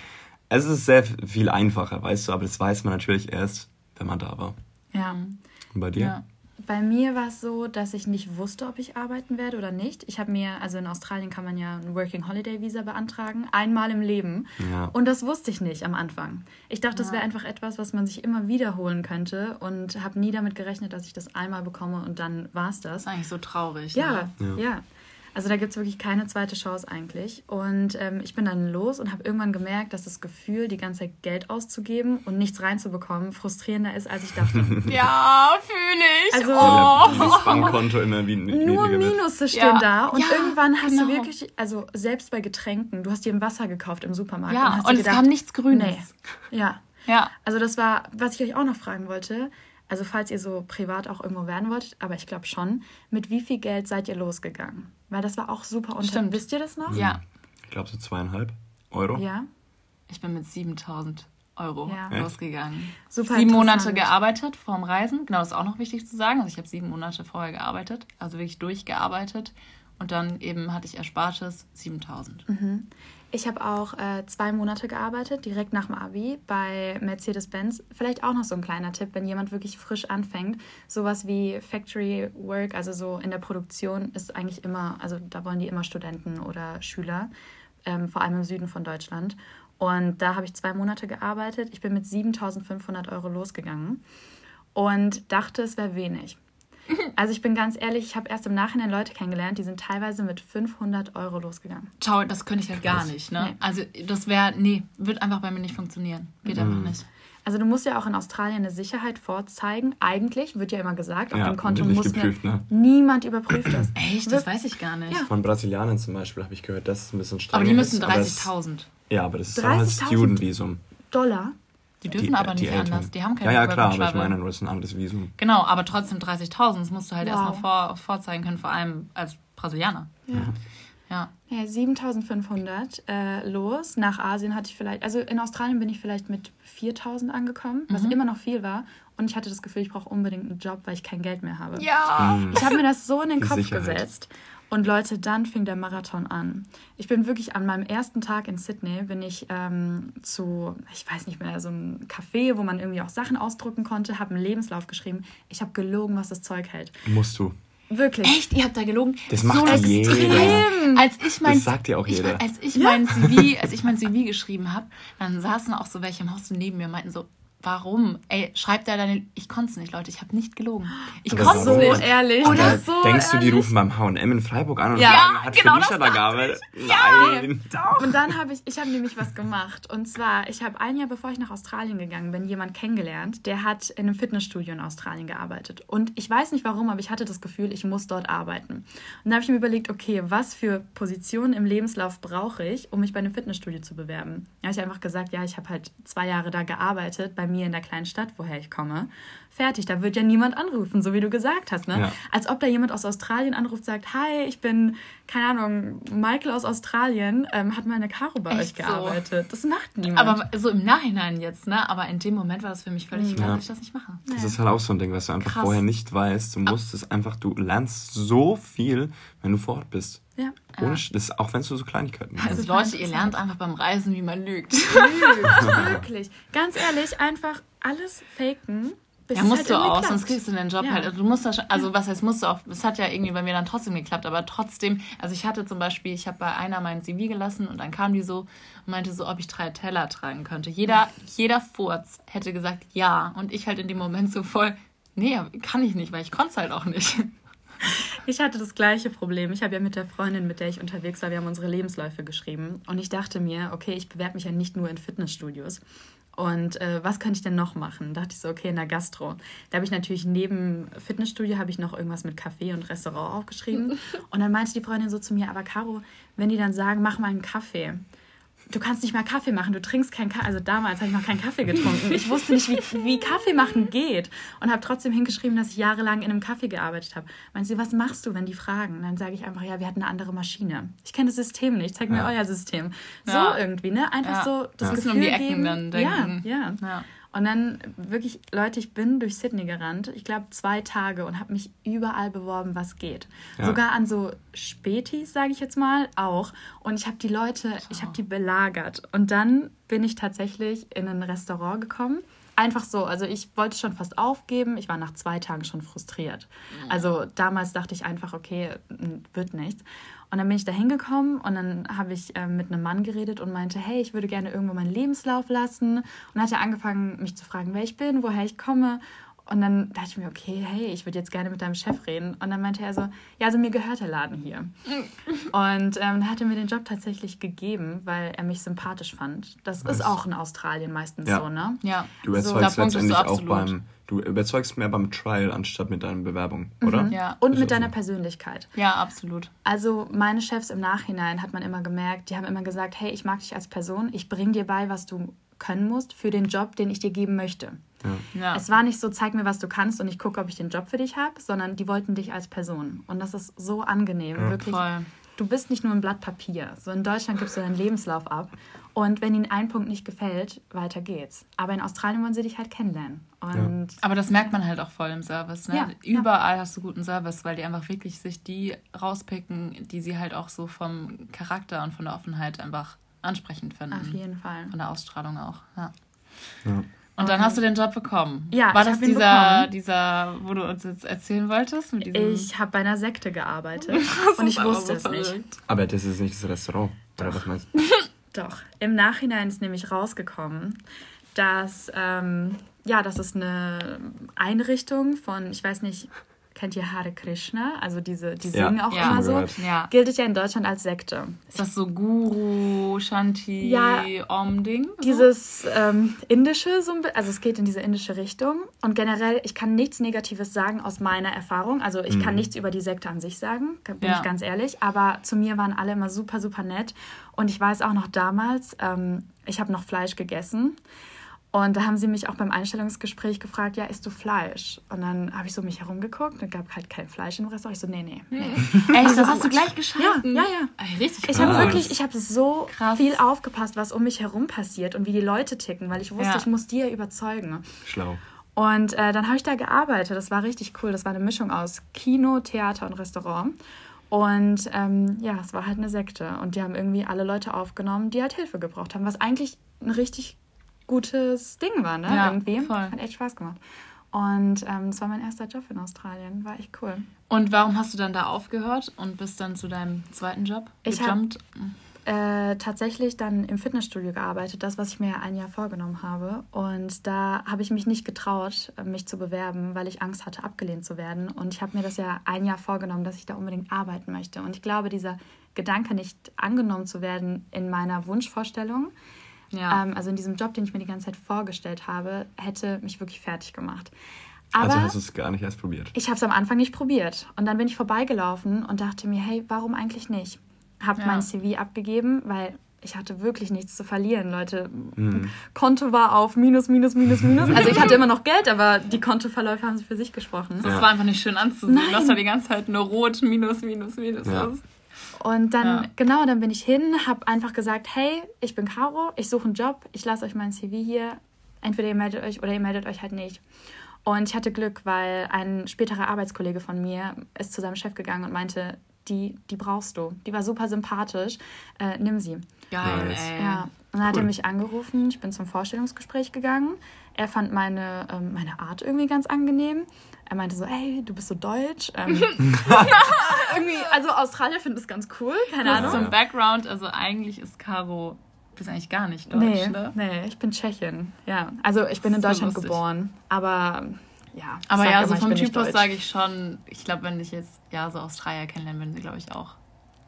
Es ist sehr viel einfacher, weißt du, aber das weiß man natürlich erst, wenn man da war. Ja. Und bei dir? Ja. Bei mir war es so, dass ich nicht wusste, ob ich arbeiten werde oder nicht. Ich habe mir, also in Australien kann man ja ein Working Holiday Visa beantragen, einmal im Leben. Ja. Und das wusste ich nicht am Anfang. Ich dachte, ja. das wäre einfach etwas, was man sich immer wiederholen könnte und habe nie damit gerechnet, dass ich das einmal bekomme und dann war es das. Das ist eigentlich so traurig. Ja, ne? ja. ja. Also da gibt es wirklich keine zweite Chance eigentlich. Und ähm, ich bin dann los und habe irgendwann gemerkt, dass das Gefühl, die ganze Zeit Geld auszugeben und nichts reinzubekommen, frustrierender ist, als ich dachte. <laughs> ja, fühle ich. Also oh. das Bankkonto immer wie Nur Minusse stehen ja. da. Und ja, irgendwann hast genau. du wirklich, also selbst bei Getränken, du hast dir ein Wasser gekauft im Supermarkt. Ja, und, und gedacht, es kam nichts Grünes. Nee. Ja. Ja. Also das war, was ich euch auch noch fragen wollte. Also falls ihr so privat auch irgendwo werden wolltet, aber ich glaube schon, mit wie viel Geld seid ihr losgegangen? Weil das war auch super unter. Wisst ihr das noch? Ja. Ich glaube so zweieinhalb Euro. Ja. Ich bin mit 7000 Euro ja. losgegangen. Super sieben Monate gearbeitet vorm Reisen. Genau, das ist auch noch wichtig zu sagen. Also ich habe sieben Monate vorher gearbeitet, also wirklich durchgearbeitet. Und dann eben hatte ich Erspartes 7000. Mhm. Ich habe auch äh, zwei Monate gearbeitet, direkt nach dem Abi bei Mercedes-Benz. Vielleicht auch noch so ein kleiner Tipp, wenn jemand wirklich frisch anfängt. Sowas wie Factory Work, also so in der Produktion, ist eigentlich immer, also da wollen die immer Studenten oder Schüler, ähm, vor allem im Süden von Deutschland. Und da habe ich zwei Monate gearbeitet. Ich bin mit 7500 Euro losgegangen und dachte, es wäre wenig. <laughs> Also ich bin ganz ehrlich, ich habe erst im Nachhinein Leute kennengelernt, die sind teilweise mit 500 Euro losgegangen. Ciao, das könnte ich halt gar nicht. Ne? Nee. Also das wäre, nee, wird einfach bei mir nicht funktionieren. Geht mhm. einfach nicht. Also du musst ja auch in Australien eine Sicherheit vorzeigen. Eigentlich wird ja immer gesagt, auf ja, dem Konto muss geprüft, ne? niemand überprüft das. <clears throat> Echt? Das weiß ich gar nicht. Ja. Von Brasilianern zum Beispiel habe ich gehört, das ist ein bisschen strenger. Aber die müssen 30.000. Ja, aber das ist dann halt Student-Visum. Dollar? Die dürfen die, aber nicht die anders. Die haben kein Ja, ja, klar, aber ich meine, das ist ein anderes Visum. Genau, aber trotzdem 30.000. Das musst du halt wow. erstmal vor, vorzeigen können, vor allem als Brasilianer. Ja. Ja. ja 7500 äh, los. Nach Asien hatte ich vielleicht, also in Australien bin ich vielleicht mit 4000 angekommen, was mhm. immer noch viel war. Und ich hatte das Gefühl, ich brauche unbedingt einen Job, weil ich kein Geld mehr habe. Ja. Ich habe mir das so in den Kopf Sicherheit. gesetzt. Und Leute, dann fing der Marathon an. Ich bin wirklich an meinem ersten Tag in Sydney, bin ich ähm, zu, ich weiß nicht mehr, so einem Café, wo man irgendwie auch Sachen ausdrucken konnte, habe einen Lebenslauf geschrieben. Ich habe gelogen, was das Zeug hält. Musst du. Wirklich. Echt? Ihr habt da gelogen? Das macht so jeder. Als ich mein, das sagt ja auch jeder. Ich, als ich mein CV, als ich mein CV geschrieben habe, dann saßen auch so welche im Haus neben mir und meinten so, Warum? Ey, schreibt er deine. Ich konnte es nicht, Leute. Ich habe nicht gelogen. Ich konnte es so nicht. ehrlich. Oder so Denkst du, die rufen beim H&M in Freiburg an und ja, sagen, hat genau Felicia da gearbeitet? Nein. Ja, und dann habe ich, ich habe nämlich was gemacht. Und zwar, ich habe ein Jahr bevor ich nach Australien gegangen bin, jemand kennengelernt, der hat in einem Fitnessstudio in Australien gearbeitet. Und ich weiß nicht warum, aber ich hatte das Gefühl, ich muss dort arbeiten. Und da habe ich mir überlegt, okay, was für Positionen im Lebenslauf brauche ich, um mich bei einem Fitnessstudio zu bewerben? Da habe ich einfach gesagt, ja, ich habe halt zwei Jahre da gearbeitet, bei mir in der kleinen Stadt, woher ich komme. Fertig, da wird ja niemand anrufen, so wie du gesagt hast. Ne? Ja. Als ob da jemand aus Australien anruft, sagt, hi, ich bin, keine Ahnung, Michael aus Australien, ähm, hat meine Caro bei Echt euch gearbeitet. So? Das macht niemand. Aber so im Nachhinein jetzt, ne? Aber in dem Moment war das für mich völlig ja. klar, dass ich das nicht mache. Das ist halt auch so ein Ding, was du einfach Krass. vorher nicht weißt. Du musst es einfach, du lernst so viel, wenn du vor Ort bist. Ja. Ohne, das, auch wenn es so Kleinigkeiten sind. Also Leute, ihr lernt einfach beim Reisen, wie man lügt. Lügt, <laughs> wirklich. Ganz ehrlich, einfach alles faken. Ja, musst halt du auch, klappt. sonst kriegst du den Job ja. halt. Also du musst das, also was heißt musst du auch, es hat ja irgendwie bei mir dann trotzdem geklappt, aber trotzdem, also ich hatte zum Beispiel, ich habe bei einer meinen CV gelassen und dann kam die so und meinte so, ob ich drei Teller tragen könnte. Jeder, jeder Furz hätte gesagt ja und ich halt in dem Moment so voll, Nee, kann ich nicht, weil ich konnte es halt auch nicht. <laughs> Ich hatte das gleiche Problem. Ich habe ja mit der Freundin, mit der ich unterwegs war, wir haben unsere Lebensläufe geschrieben. Und ich dachte mir, okay, ich bewerbe mich ja nicht nur in Fitnessstudios. Und äh, was könnte ich denn noch machen? Da dachte ich so, okay, in der Gastro. Da habe ich natürlich neben Fitnessstudio habe ich noch irgendwas mit Café und Restaurant aufgeschrieben. <laughs> Und dann meinte die Freundin so zu mir, aber Caro, wenn die dann sagen, mach mal einen Kaffee, du kannst nicht mal Kaffee machen, du trinkst keinen Kaffee. Also damals habe ich noch keinen Kaffee getrunken. Ich wusste nicht, wie, wie Kaffee machen geht. Und habe trotzdem hingeschrieben, dass ich jahrelang in einem Kaffee gearbeitet habe. Meinen sie, was machst du, wenn die fragen? Und dann sage ich einfach, ja, wir hatten eine andere Maschine. Ich kenne das System nicht, zeig mir ja. euer System. So ja. irgendwie, ne? Einfach ja. so das ja. Gefühl um die Ecken geben. dann denken. Ja, ja. Und dann wirklich, Leute, ich bin durch Sydney gerannt, ich glaube zwei Tage und habe mich überall beworben, was geht. Ja. Sogar an so Spätis, sage ich jetzt mal, auch. Und ich habe die Leute, ich habe die belagert. Und dann bin ich tatsächlich in ein Restaurant gekommen. Einfach so, also ich wollte schon fast aufgeben. Ich war nach zwei Tagen schon frustriert. Mhm. Also damals dachte ich einfach, okay, wird nichts. Und dann bin ich da hingekommen und dann habe ich äh, mit einem Mann geredet und meinte, hey, ich würde gerne irgendwo meinen Lebenslauf lassen. Und hat er angefangen, mich zu fragen, wer ich bin, woher ich komme. Und dann dachte ich mir, okay, hey, ich würde jetzt gerne mit deinem Chef reden. Und dann meinte er so, ja, also mir gehört der Laden hier. <laughs> und ähm, dann hat er mir den Job tatsächlich gegeben, weil er mich sympathisch fand. Das Was? ist auch in Australien meistens ja. so, ne? Ja. Du überzeugst so, letztendlich auch beim, du überzeugst mehr beim Trial anstatt mit deiner Bewerbung, mhm. oder? Ja. Und ist mit deiner so. Persönlichkeit. Ja, absolut. Also meine Chefs im Nachhinein hat man immer gemerkt, die haben immer gesagt, hey, ich mag dich als Person, ich bring dir bei, was du können musst für den Job, den ich dir geben möchte. Ja. Es war nicht so, zeig mir, was du kannst und ich gucke, ob ich den Job für dich habe, sondern die wollten dich als Person. Und das ist so angenehm, ja. wirklich. Voll. Du bist nicht nur ein Blatt Papier. So in Deutschland gibst du deinen Lebenslauf ab. Und wenn ihnen ein Punkt nicht gefällt, weiter geht's. Aber in Australien wollen sie dich halt kennenlernen. Und ja. Aber das merkt man halt auch voll im Service. Ne? Ja, Überall ja. hast du guten Service, weil die einfach wirklich sich die rauspicken, die sie halt auch so vom Charakter und von der Offenheit einfach ansprechend finden. Auf jeden Fall. Von der Ausstrahlung auch. Ja. Und dann hast du den Job bekommen. Ja, war das dieser, dieser, wo du uns jetzt erzählen wolltest? ich habe bei einer Sekte gearbeitet <laughs> und ich wusste es nicht. Aber das ist nicht das Restaurant, oder was meinst du? <laughs> Doch. Im Nachhinein ist nämlich rausgekommen, dass ähm, ja, das ist eine Einrichtung von, ich weiß nicht, kennt ihr Hare Krishna? Also diese, die singen ja. auch ja. immer so. Ja. Gilt es ja in Deutschland als Sekte. Ist das so Guru, Shanti, ja, Om-Ding? Dieses ähm, indische, so also es geht in diese indische Richtung. Und generell, ich kann nichts Negatives sagen aus meiner Erfahrung. Also ich mhm. kann nichts über die Sekte an sich sagen, bin ich ganz ehrlich. Aber zu mir waren alle immer super, super nett. Und ich weiß auch noch damals, ähm, ich habe noch Fleisch gegessen. Und da haben sie mich auch beim Einstellungsgespräch gefragt, ja, isst du Fleisch? Und dann habe ich so mich herumgeguckt und gab halt kein Fleisch im Restaurant. Ich so, nee, nee, nee. Echt, das hast du gleich geschalten? Ja, ja, ja. Richtig Ich habe wirklich, ich habe so krass. viel aufgepasst, was um mich herum passiert und wie die Leute ticken, weil ich wusste, ja. ich muss dir überzeugen. Schlau. Und äh, dann habe ich da gearbeitet. Das war richtig cool. Das war eine Mischung aus Kino, Theater und Restaurant. Und ähm, ja, es war halt eine Sekte. Und die haben irgendwie alle Leute aufgenommen, die halt Hilfe gebraucht haben, was eigentlich ein richtig gutes Ding war, ne? Ja, Irgendwie. Voll. Hat echt Spaß gemacht. Und ähm, das war mein erster Job in Australien. War echt cool. Und warum hast du dann da aufgehört und bist dann zu deinem zweiten Job ich gejumpt? Äh, tatsächlich dann im Fitnessstudio gearbeitet, das, was ich mir ein Jahr vorgenommen habe. Und da habe ich mich nicht getraut, mich zu bewerben, weil ich Angst hatte, abgelehnt zu werden. Und ich habe mir das ja ein Jahr vorgenommen, dass ich da unbedingt arbeiten möchte. Und ich glaube, dieser Gedanke, nicht angenommen zu werden in meiner Wunschvorstellung, ja. Ähm, also in diesem Job, den ich mir die ganze Zeit vorgestellt habe, hätte mich wirklich fertig gemacht. Also Aber also hast du es gar nicht erst probiert? Ich habe es am Anfang nicht probiert. Und dann bin ich vorbeigelaufen und dachte mir, hey, warum eigentlich nicht? Habe ja. mein CV abgegeben, weil ich hatte wirklich nichts zu verlieren, Leute. Mhm. Konto war auf minus, minus, minus, minus. Also ich hatte immer noch Geld, aber die Kontoverläufe haben für sich gesprochen. Das ja. war einfach nicht schön anzusehen. Nein. Das war die ganze Zeit nur rot, minus, minus, minus. Ja. Und dann, ja. genau, dann bin ich hin, habe einfach gesagt, hey, ich bin Caro, ich suche einen Job, ich lasse euch mein CV hier. Entweder ihr meldet euch oder ihr meldet euch halt nicht. Und ich hatte Glück, weil ein späterer Arbeitskollege von mir ist zu seinem Chef gegangen und meinte, die, die brauchst du. Die war super sympathisch. Äh, nimm sie. Geil, nice. ey. Ja. Und dann hat er mich angerufen. Ich bin zum Vorstellungsgespräch gegangen. Er fand meine, ähm, meine Art irgendwie ganz angenehm. Er meinte so, hey, du bist so deutsch. Ähm, <laughs> <laughs> irgendwie, also Australier finden das ganz cool, keine Ahnung. Zum Background, also eigentlich ist Caro, du bist eigentlich gar nicht deutsch, nee, ne? Nee, ich bin Tschechin, ja. Also ich bin in Deutschland so geboren, aber ja. Aber ja, so vom Typus sage ich schon, ich glaube, wenn ich jetzt ja so Australier kennenlernen, würden sie, glaube ich, auch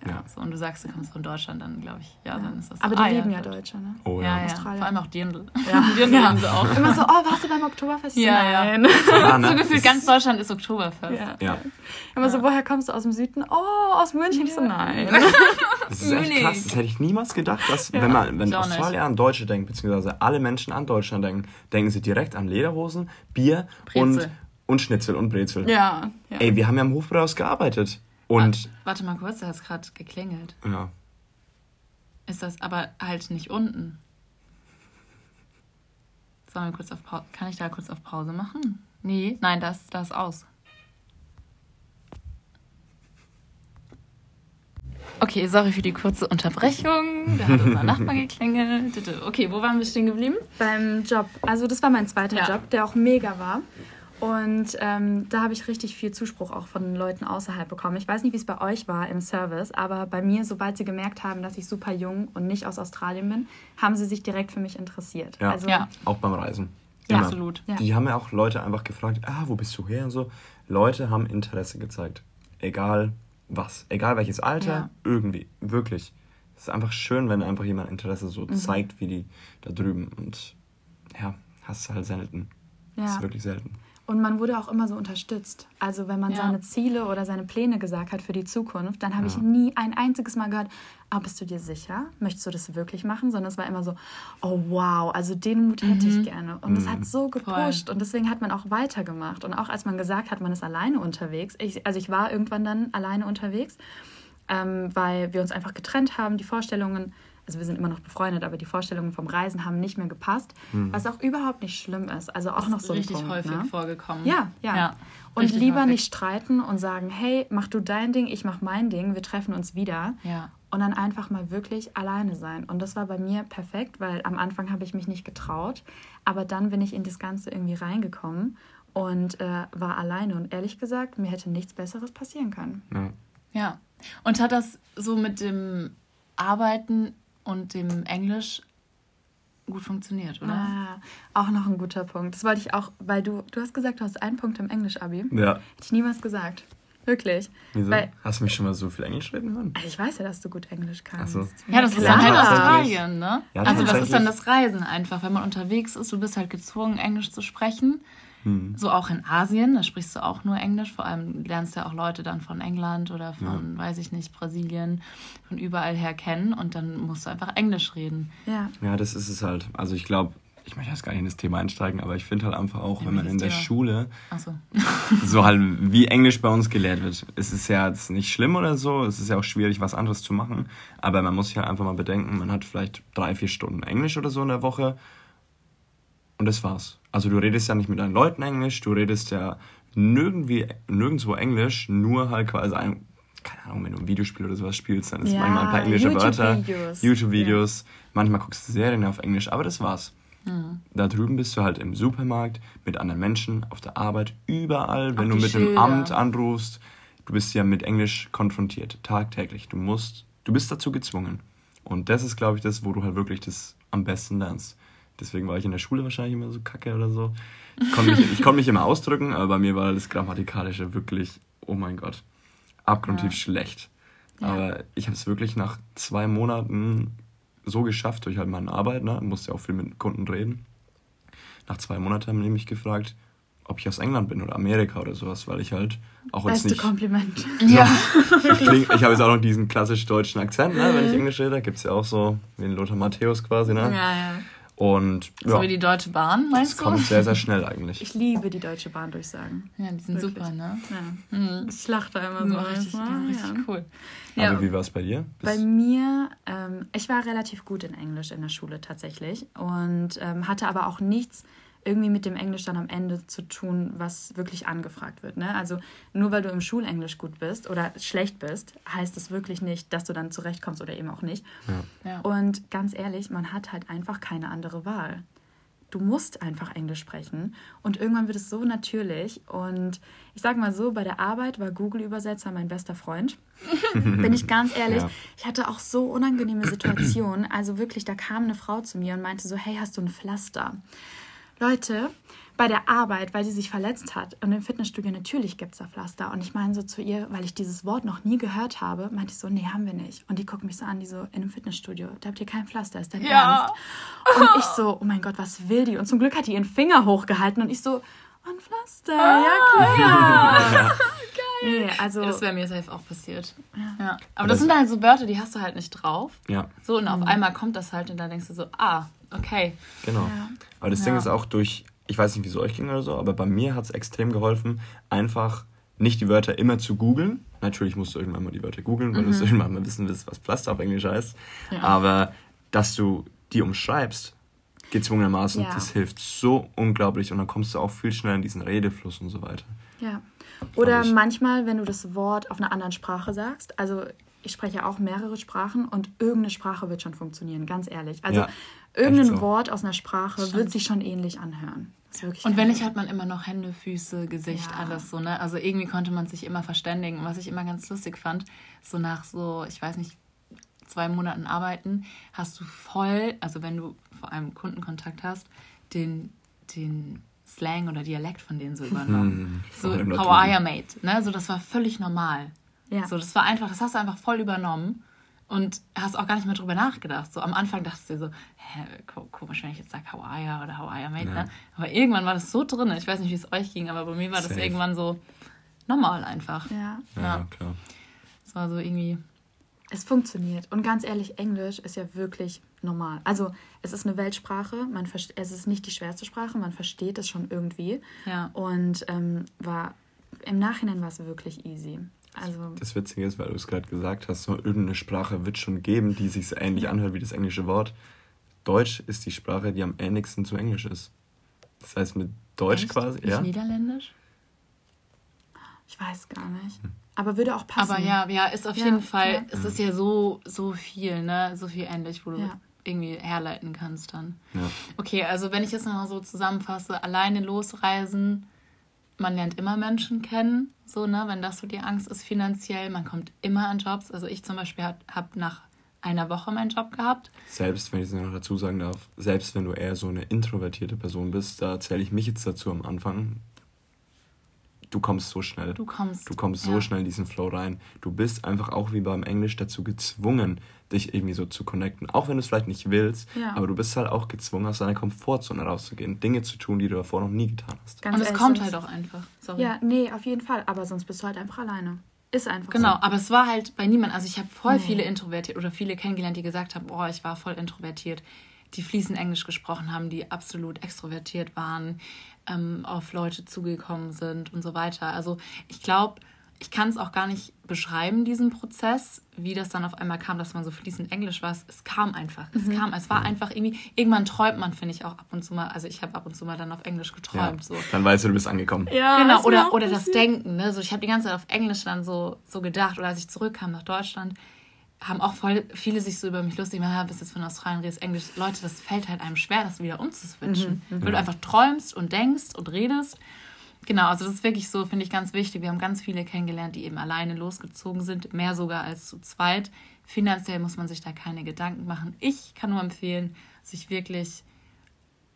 ja. So, und du sagst, du kommst von Deutschland, dann glaube ich, ja, ja, dann ist das Aber die ah, leben ja Deutsche, ne? Oh ja. ja, Vor allem auch Dirndl. Ja. <laughs> Dirndl ja. haben sie auch. Immer so, oh, warst du beim Oktoberfest? Ja, Nein. <laughs> ja. so gefühlt, ganz Deutschland ist Oktoberfest. Ja. Immer so, woher kommst du aus dem Süden? Oh, aus München. Ich so, nein. <laughs> Das ist echt krass. Das hätte ich niemals gedacht, dass, wenn man, wenn Australier an Deutsche denkt, beziehungsweise alle Menschen an Deutschland denken, denken sie direkt an Lederhosen, Bier und, und Schnitzel und Brezel. Ja, Ey, wir haben ja im Hofbräuhaus gearbeitet. Und warte mal kurz, da hat es gerade geklingelt. Ja. Ist das aber halt nicht unten? Sollen wir kurz auf Pause? Kann ich da kurz auf Pause machen? Nee, nein, das, das ist aus. Okay, sorry für die kurze Unterbrechung. Da hat unser <laughs> Nachbar geklingelt. Okay, wo waren wir stehen geblieben? Beim Job. Also das war mein zweiter ja. Job, der auch mega war. Und ähm, da habe ich richtig viel Zuspruch auch von Leuten außerhalb bekommen. Ich weiß nicht, wie es bei euch war im Service, aber bei mir, sobald sie gemerkt haben, dass ich super jung und nicht aus Australien bin, haben sie sich direkt für mich interessiert. Ja, also, ja. auch beim Reisen. Ja, absolut. Ja. Die haben ja auch Leute einfach gefragt, ah, wo bist du her und so. Leute haben Interesse gezeigt. Egal was, egal welches Alter, ja. irgendwie, wirklich. Es ist einfach schön, wenn einfach jemand Interesse so mhm. zeigt, wie die da drüben. Und ja, hast du halt selten. Ja. Das ist wirklich selten. Und man wurde auch immer so unterstützt. Also wenn man ja. seine Ziele oder seine Pläne gesagt hat für die Zukunft, dann habe ja. ich nie ein einziges Mal gehört, oh, bist du dir sicher? Möchtest du das wirklich machen? Sondern es war immer so, oh wow, also den Mut hätte mhm. ich gerne. Und mhm. das hat so gepusht. Voll. Und deswegen hat man auch weitergemacht. Und auch als man gesagt hat, man ist alleine unterwegs. Ich, also ich war irgendwann dann alleine unterwegs, ähm, weil wir uns einfach getrennt haben. Die Vorstellungen also wir sind immer noch befreundet, aber die Vorstellungen vom Reisen haben nicht mehr gepasst, mhm. was auch überhaupt nicht schlimm ist. Also auch das noch so ein richtig Punkt, häufig ne? vorgekommen. Ja, ja. ja und lieber häufig. nicht streiten und sagen, hey, mach du dein Ding, ich mach mein Ding, wir treffen uns wieder. Ja. Und dann einfach mal wirklich alleine sein. Und das war bei mir perfekt, weil am Anfang habe ich mich nicht getraut, aber dann bin ich in das Ganze irgendwie reingekommen und äh, war alleine. Und ehrlich gesagt, mir hätte nichts Besseres passieren können. Ja. ja. Und hat das so mit dem Arbeiten und dem Englisch gut funktioniert, oder? Ah, auch noch ein guter Punkt. Das wollte ich auch, weil du, du hast gesagt, du hast einen Punkt im Englisch-Abi. Ja. Hätte ich niemals gesagt. Wirklich. Wieso? Weil, hast du mich schon mal so viel Englisch reden hören? Also ich weiß ja, dass du gut Englisch kannst. So. Ja, das ist dann halt Australien, ne? Ja, also das ist dann das Reisen einfach. Wenn man unterwegs ist, du bist halt gezwungen, Englisch zu sprechen. Hm. So auch in Asien, da sprichst du auch nur Englisch. Vor allem lernst du ja auch Leute dann von England oder von, ja. weiß ich nicht, Brasilien, von überall her kennen und dann musst du einfach Englisch reden. Ja, ja das ist es halt. Also ich glaube, ich möchte jetzt gar nicht in das Thema einsteigen, aber ich finde halt einfach auch, ja, wenn man in der Thema? Schule so. <laughs> so halt wie Englisch bei uns gelehrt wird, ist es ja jetzt nicht schlimm oder so, es ist ja auch schwierig, was anderes zu machen, aber man muss sich halt einfach mal bedenken, man hat vielleicht drei, vier Stunden Englisch oder so in der Woche und das war's. Also du redest ja nicht mit deinen Leuten Englisch, du redest ja nirgendwie, nirgendwo Englisch, nur halt quasi ein, keine Ahnung, wenn du ein Videospiel oder sowas spielst, dann ist ja, manchmal ein paar englische Wörter, YouTube-Videos, ja. manchmal guckst du Serien auf Englisch, aber das war's. Mhm. Da drüben bist du halt im Supermarkt mit anderen Menschen, auf der Arbeit, überall, wenn du mit Schilder. einem Amt anrufst, du bist ja mit Englisch konfrontiert, tagtäglich. Du musst, du bist dazu gezwungen. Und das ist, glaube ich, das, wo du halt wirklich das am besten lernst. Deswegen war ich in der Schule wahrscheinlich immer so kacke oder so. Ich konnte mich, konnt mich immer ausdrücken, aber bei mir war das Grammatikalische wirklich, oh mein Gott, abgrundtief ja. schlecht. Ja. Aber ich habe es wirklich nach zwei Monaten so geschafft durch halt meine Arbeit, ne? musste ja auch viel mit Kunden reden. Nach zwei Monaten haben die mich gefragt, ob ich aus England bin oder Amerika oder sowas, weil ich halt auch Beste jetzt nicht... Kompliment. Ja. ich, ich habe jetzt auch noch diesen klassisch deutschen Akzent, ne? wenn ich Englisch rede, gibt es ja auch so wie ein Lothar Matthäus quasi. Ne? Ja, ja. Und, ja, so wie die Deutsche Bahn, meinst das du? kommt sehr, sehr schnell eigentlich. Ich liebe die Deutsche Bahn durchsagen. Ja, die sind Wirklich. super, ne? Ja. Mhm. Ich lache da immer so. Ja, richtig, richtig ja. cool. Ja. Aber wie war es bei dir? Bis bei mir, ähm, ich war relativ gut in Englisch in der Schule tatsächlich und ähm, hatte aber auch nichts irgendwie mit dem Englisch dann am Ende zu tun, was wirklich angefragt wird. Ne? Also nur weil du im Schulenglisch gut bist oder schlecht bist, heißt das wirklich nicht, dass du dann zurechtkommst oder eben auch nicht. Ja. Ja. Und ganz ehrlich, man hat halt einfach keine andere Wahl. Du musst einfach Englisch sprechen und irgendwann wird es so natürlich. Und ich sage mal so, bei der Arbeit war Google-Übersetzer mein bester Freund. <laughs> Bin ich ganz ehrlich. Ja. Ich hatte auch so unangenehme Situationen. Also wirklich, da kam eine Frau zu mir und meinte so, hey, hast du ein Pflaster? Leute, bei der Arbeit, weil sie sich verletzt hat. Und im Fitnessstudio natürlich gibt es da Pflaster. Und ich meine so zu ihr, weil ich dieses Wort noch nie gehört habe, meinte ich so, nee, haben wir nicht. Und die guckt mich so an, die so, in einem Fitnessstudio, da habt ihr kein Pflaster, ist dein ja. Ernst? Und ich so, oh mein Gott, was will die? Und zum Glück hat die ihren Finger hochgehalten und ich so, ein Pflaster, ah, ja klar. <laughs> Ja. Nee, also das wäre mir selbst auch passiert. Ja. ja. Aber das, das, sind halt so Wörter, die hast du halt nicht drauf. Ja. So, und auf mhm. einmal kommt das halt und dann denkst du so, ah, okay. Genau. Ja. Aber das Ding ist auch durch, ich weiß nicht, wie es euch ging oder so, aber bei mir hat es extrem geholfen, einfach nicht die Wörter immer zu googeln. Natürlich musst du irgendwann mal die Wörter googeln, weil mhm. du irgendwann mal wissen willst, was Pflaster auf Englisch heißt. Ja. Aber dass du die umschreibst, gezwungenermaßen, ja. das hilft so unglaublich und dann kommst du auch viel schneller in diesen Redefluss und so weiter. Ja. Oder manchmal, wenn du das Wort auf einer anderen Sprache sagst, also ich spreche auch mehrere Sprachen und irgendeine Sprache wird schon funktionieren, ganz ehrlich. Also ja, irgendein so. Wort aus einer Sprache Stimmt. wird sich schon ähnlich anhören. Und wenn nicht, hat man immer noch Hände, Füße, Gesicht, ja. alles so, ne? Also irgendwie konnte man sich immer verständigen. Und was ich immer ganz lustig fand, so nach so, ich weiß nicht, zwei Monaten arbeiten, hast du voll, also wenn du vor allem Kundenkontakt hast, den, den Slang oder Dialekt von denen so <laughs> übernommen. Hm, so how are you, mate? Ne? So, das war völlig normal. Ja. So, das war einfach, das hast du einfach voll übernommen und hast auch gar nicht mehr drüber nachgedacht. So am Anfang dachtest du dir so, hä, komisch, wenn ich jetzt sage how are you oder how are you, mate, ja. ne? Aber irgendwann war das so drin. Ich weiß nicht, wie es euch ging, aber bei mir war Safe. das irgendwann so normal einfach. Ja. Ja, ja klar. Es war so irgendwie es funktioniert. Und ganz ehrlich, Englisch ist ja wirklich normal. Also es ist eine Weltsprache, man es ist nicht die schwerste Sprache, man versteht es schon irgendwie. Ja. Und ähm, war im Nachhinein war es wirklich easy. Also, das Witzige ist, weil du es gerade gesagt hast, so irgendeine Sprache wird schon geben, die sich so ähnlich anhört wie das englische Wort. Deutsch ist die Sprache, die am ähnlichsten zu Englisch ist. Das heißt mit Deutsch Echt? quasi. Nicht ja? Niederländisch? Ich weiß gar nicht. Hm. Aber würde auch passen. Aber ja, ja, ist auf ja, jeden Fall, ja. es ist ja so, so viel, ne? So viel ähnlich, wo du ja. irgendwie herleiten kannst dann. Ja. Okay, also wenn ich jetzt nochmal so zusammenfasse, alleine losreisen, man lernt immer Menschen kennen, so, ne? Wenn das so die Angst ist finanziell, man kommt immer an Jobs. Also ich zum Beispiel habe hab nach einer Woche meinen Job gehabt. Selbst, wenn ich es noch dazu sagen darf, selbst wenn du eher so eine introvertierte Person bist, da zähle ich mich jetzt dazu am Anfang, du kommst so schnell. Du kommst. Du kommst so ja. schnell in diesen Flow rein. Du bist einfach auch wie beim Englisch dazu gezwungen, dich irgendwie so zu connecten. Auch wenn du es vielleicht nicht willst, ja. aber du bist halt auch gezwungen, aus deiner Komfortzone rauszugehen. Dinge zu tun, die du davor noch nie getan hast. Ganz Und es kommt halt auch einfach. Sorry. Ja, nee, auf jeden Fall. Aber sonst bist du halt einfach alleine. Ist einfach Genau, so. aber es war halt bei niemandem. Also ich habe voll nee. viele introvertiert oder viele kennengelernt, die gesagt haben, oh, ich war voll introvertiert die fließend Englisch gesprochen haben, die absolut extrovertiert waren, ähm, auf Leute zugekommen sind und so weiter. Also ich glaube, ich kann es auch gar nicht beschreiben, diesen Prozess, wie das dann auf einmal kam, dass man so fließend Englisch war. Es kam einfach. Es mhm. kam. Es war einfach irgendwie, irgendwann träumt man, finde ich, auch ab und zu mal. Also ich habe ab und zu mal dann auf Englisch geträumt. Ja, so. Dann weißt du, du bist angekommen. Ja, genau. Oder, oder das Denken. Ne? So, ich habe die ganze Zeit auf Englisch dann so, so gedacht. Oder als ich zurückkam nach Deutschland, haben auch voll viele sich so über mich lustig gemacht, bist jetzt von Australien, redest Englisch. Leute, das fällt halt einem schwer, das wieder umzuswitchen. Mhm, mhm, weil du einfach träumst und denkst und redest. Genau, also das ist wirklich so, finde ich, ganz wichtig. Wir haben ganz viele kennengelernt, die eben alleine losgezogen sind, mehr sogar als zu zweit. Finanziell muss man sich da keine Gedanken machen. Ich kann nur empfehlen, sich wirklich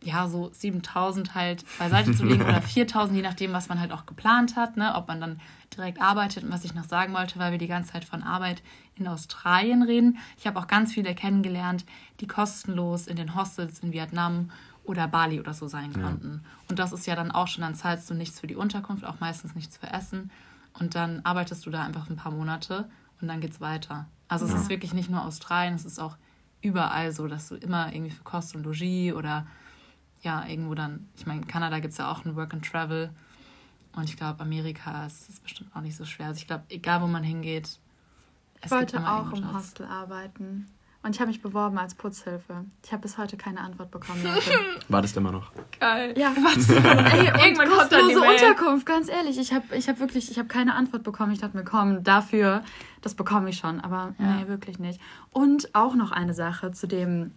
ja, so 7000 halt beiseite zu legen oder <laughs> 4000, je nachdem, was man halt auch geplant hat, ne? ob man dann direkt arbeitet. Und was ich noch sagen wollte, weil wir die ganze Zeit von Arbeit in Australien reden. Ich habe auch ganz viele kennengelernt, die kostenlos in den Hostels in Vietnam oder Bali oder so sein konnten. Ja. Und das ist ja dann auch schon, dann zahlst du nichts für die Unterkunft, auch meistens nichts für Essen. Und dann arbeitest du da einfach ein paar Monate und dann geht's weiter. Also ja. es ist wirklich nicht nur Australien, es ist auch überall so, dass du immer irgendwie für Kost und Logis oder ja, irgendwo dann, ich meine, in Kanada gibt es ja auch ein Work and Travel. Und ich glaube, Amerika ist es bestimmt auch nicht so schwer. Also ich glaube, egal wo man hingeht, ich wollte auch im Hostel arbeiten. Und ich habe mich beworben als Putzhilfe. Ich habe bis heute keine Antwort bekommen. <laughs> Wartest immer noch? Geil. Ja, <laughs> wartest Ey, <laughs> Irgendwann kommt dann die Unterkunft, ganz ehrlich. Ich habe ich hab wirklich, ich habe keine Antwort bekommen. Ich dachte mir, komm, dafür, das bekomme ich schon. Aber ja. nee, wirklich nicht. Und auch noch eine Sache zu dem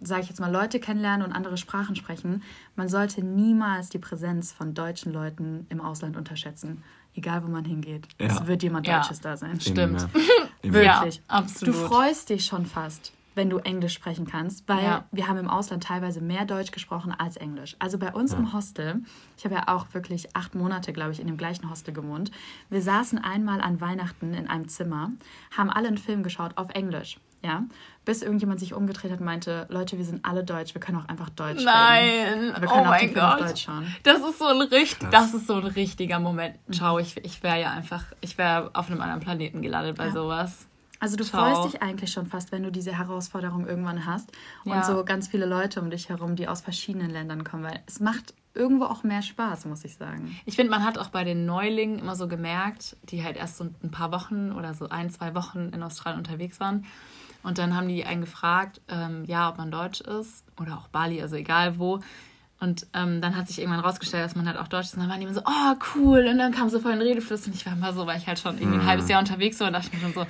sage ich jetzt mal, Leute kennenlernen und andere Sprachen sprechen, man sollte niemals die Präsenz von deutschen Leuten im Ausland unterschätzen. Egal, wo man hingeht. Ja. Es wird jemand Deutsches ja. da sein. Stimmt. <laughs> Wirklich. Ja, absolut. Du freust dich schon fast, wenn du Englisch sprechen kannst, weil ja. wir haben im Ausland teilweise mehr Deutsch gesprochen als Englisch. Also bei uns ja. im Hostel, ich habe ja auch wirklich acht Monate, glaube ich, in dem gleichen Hostel gewohnt. Wir saßen einmal an Weihnachten in einem Zimmer, haben alle einen Film geschaut auf Englisch. Ja, bis irgendjemand sich umgedreht hat und meinte, Leute, wir sind alle Deutsch, wir können auch einfach Deutsch Nein, wir können oh mein Gott. Deutsch schauen. Das ist so ein richtig, das ist so ein richtiger Moment. Schau, ich, ich wäre ja einfach, ich wäre auf einem anderen Planeten gelandet bei ja. sowas. Also du Schau. freust dich eigentlich schon fast, wenn du diese Herausforderung irgendwann hast und ja. so ganz viele Leute um dich herum, die aus verschiedenen Ländern kommen, weil es macht irgendwo auch mehr Spaß, muss ich sagen. Ich finde, man hat auch bei den Neulingen immer so gemerkt, die halt erst so ein paar Wochen oder so ein, zwei Wochen in Australien unterwegs waren. Und dann haben die einen gefragt, ähm, ja, ob man Deutsch ist oder auch Bali, also egal wo. Und ähm, dann hat sich irgendwann rausgestellt, dass man halt auch Deutsch ist. Und dann waren die immer so, oh, cool. Und dann kam so voll ein Redefluss. Und ich war immer so, weil ich halt schon irgendwie ein mhm. halbes Jahr unterwegs war und dachte ich mir schon so,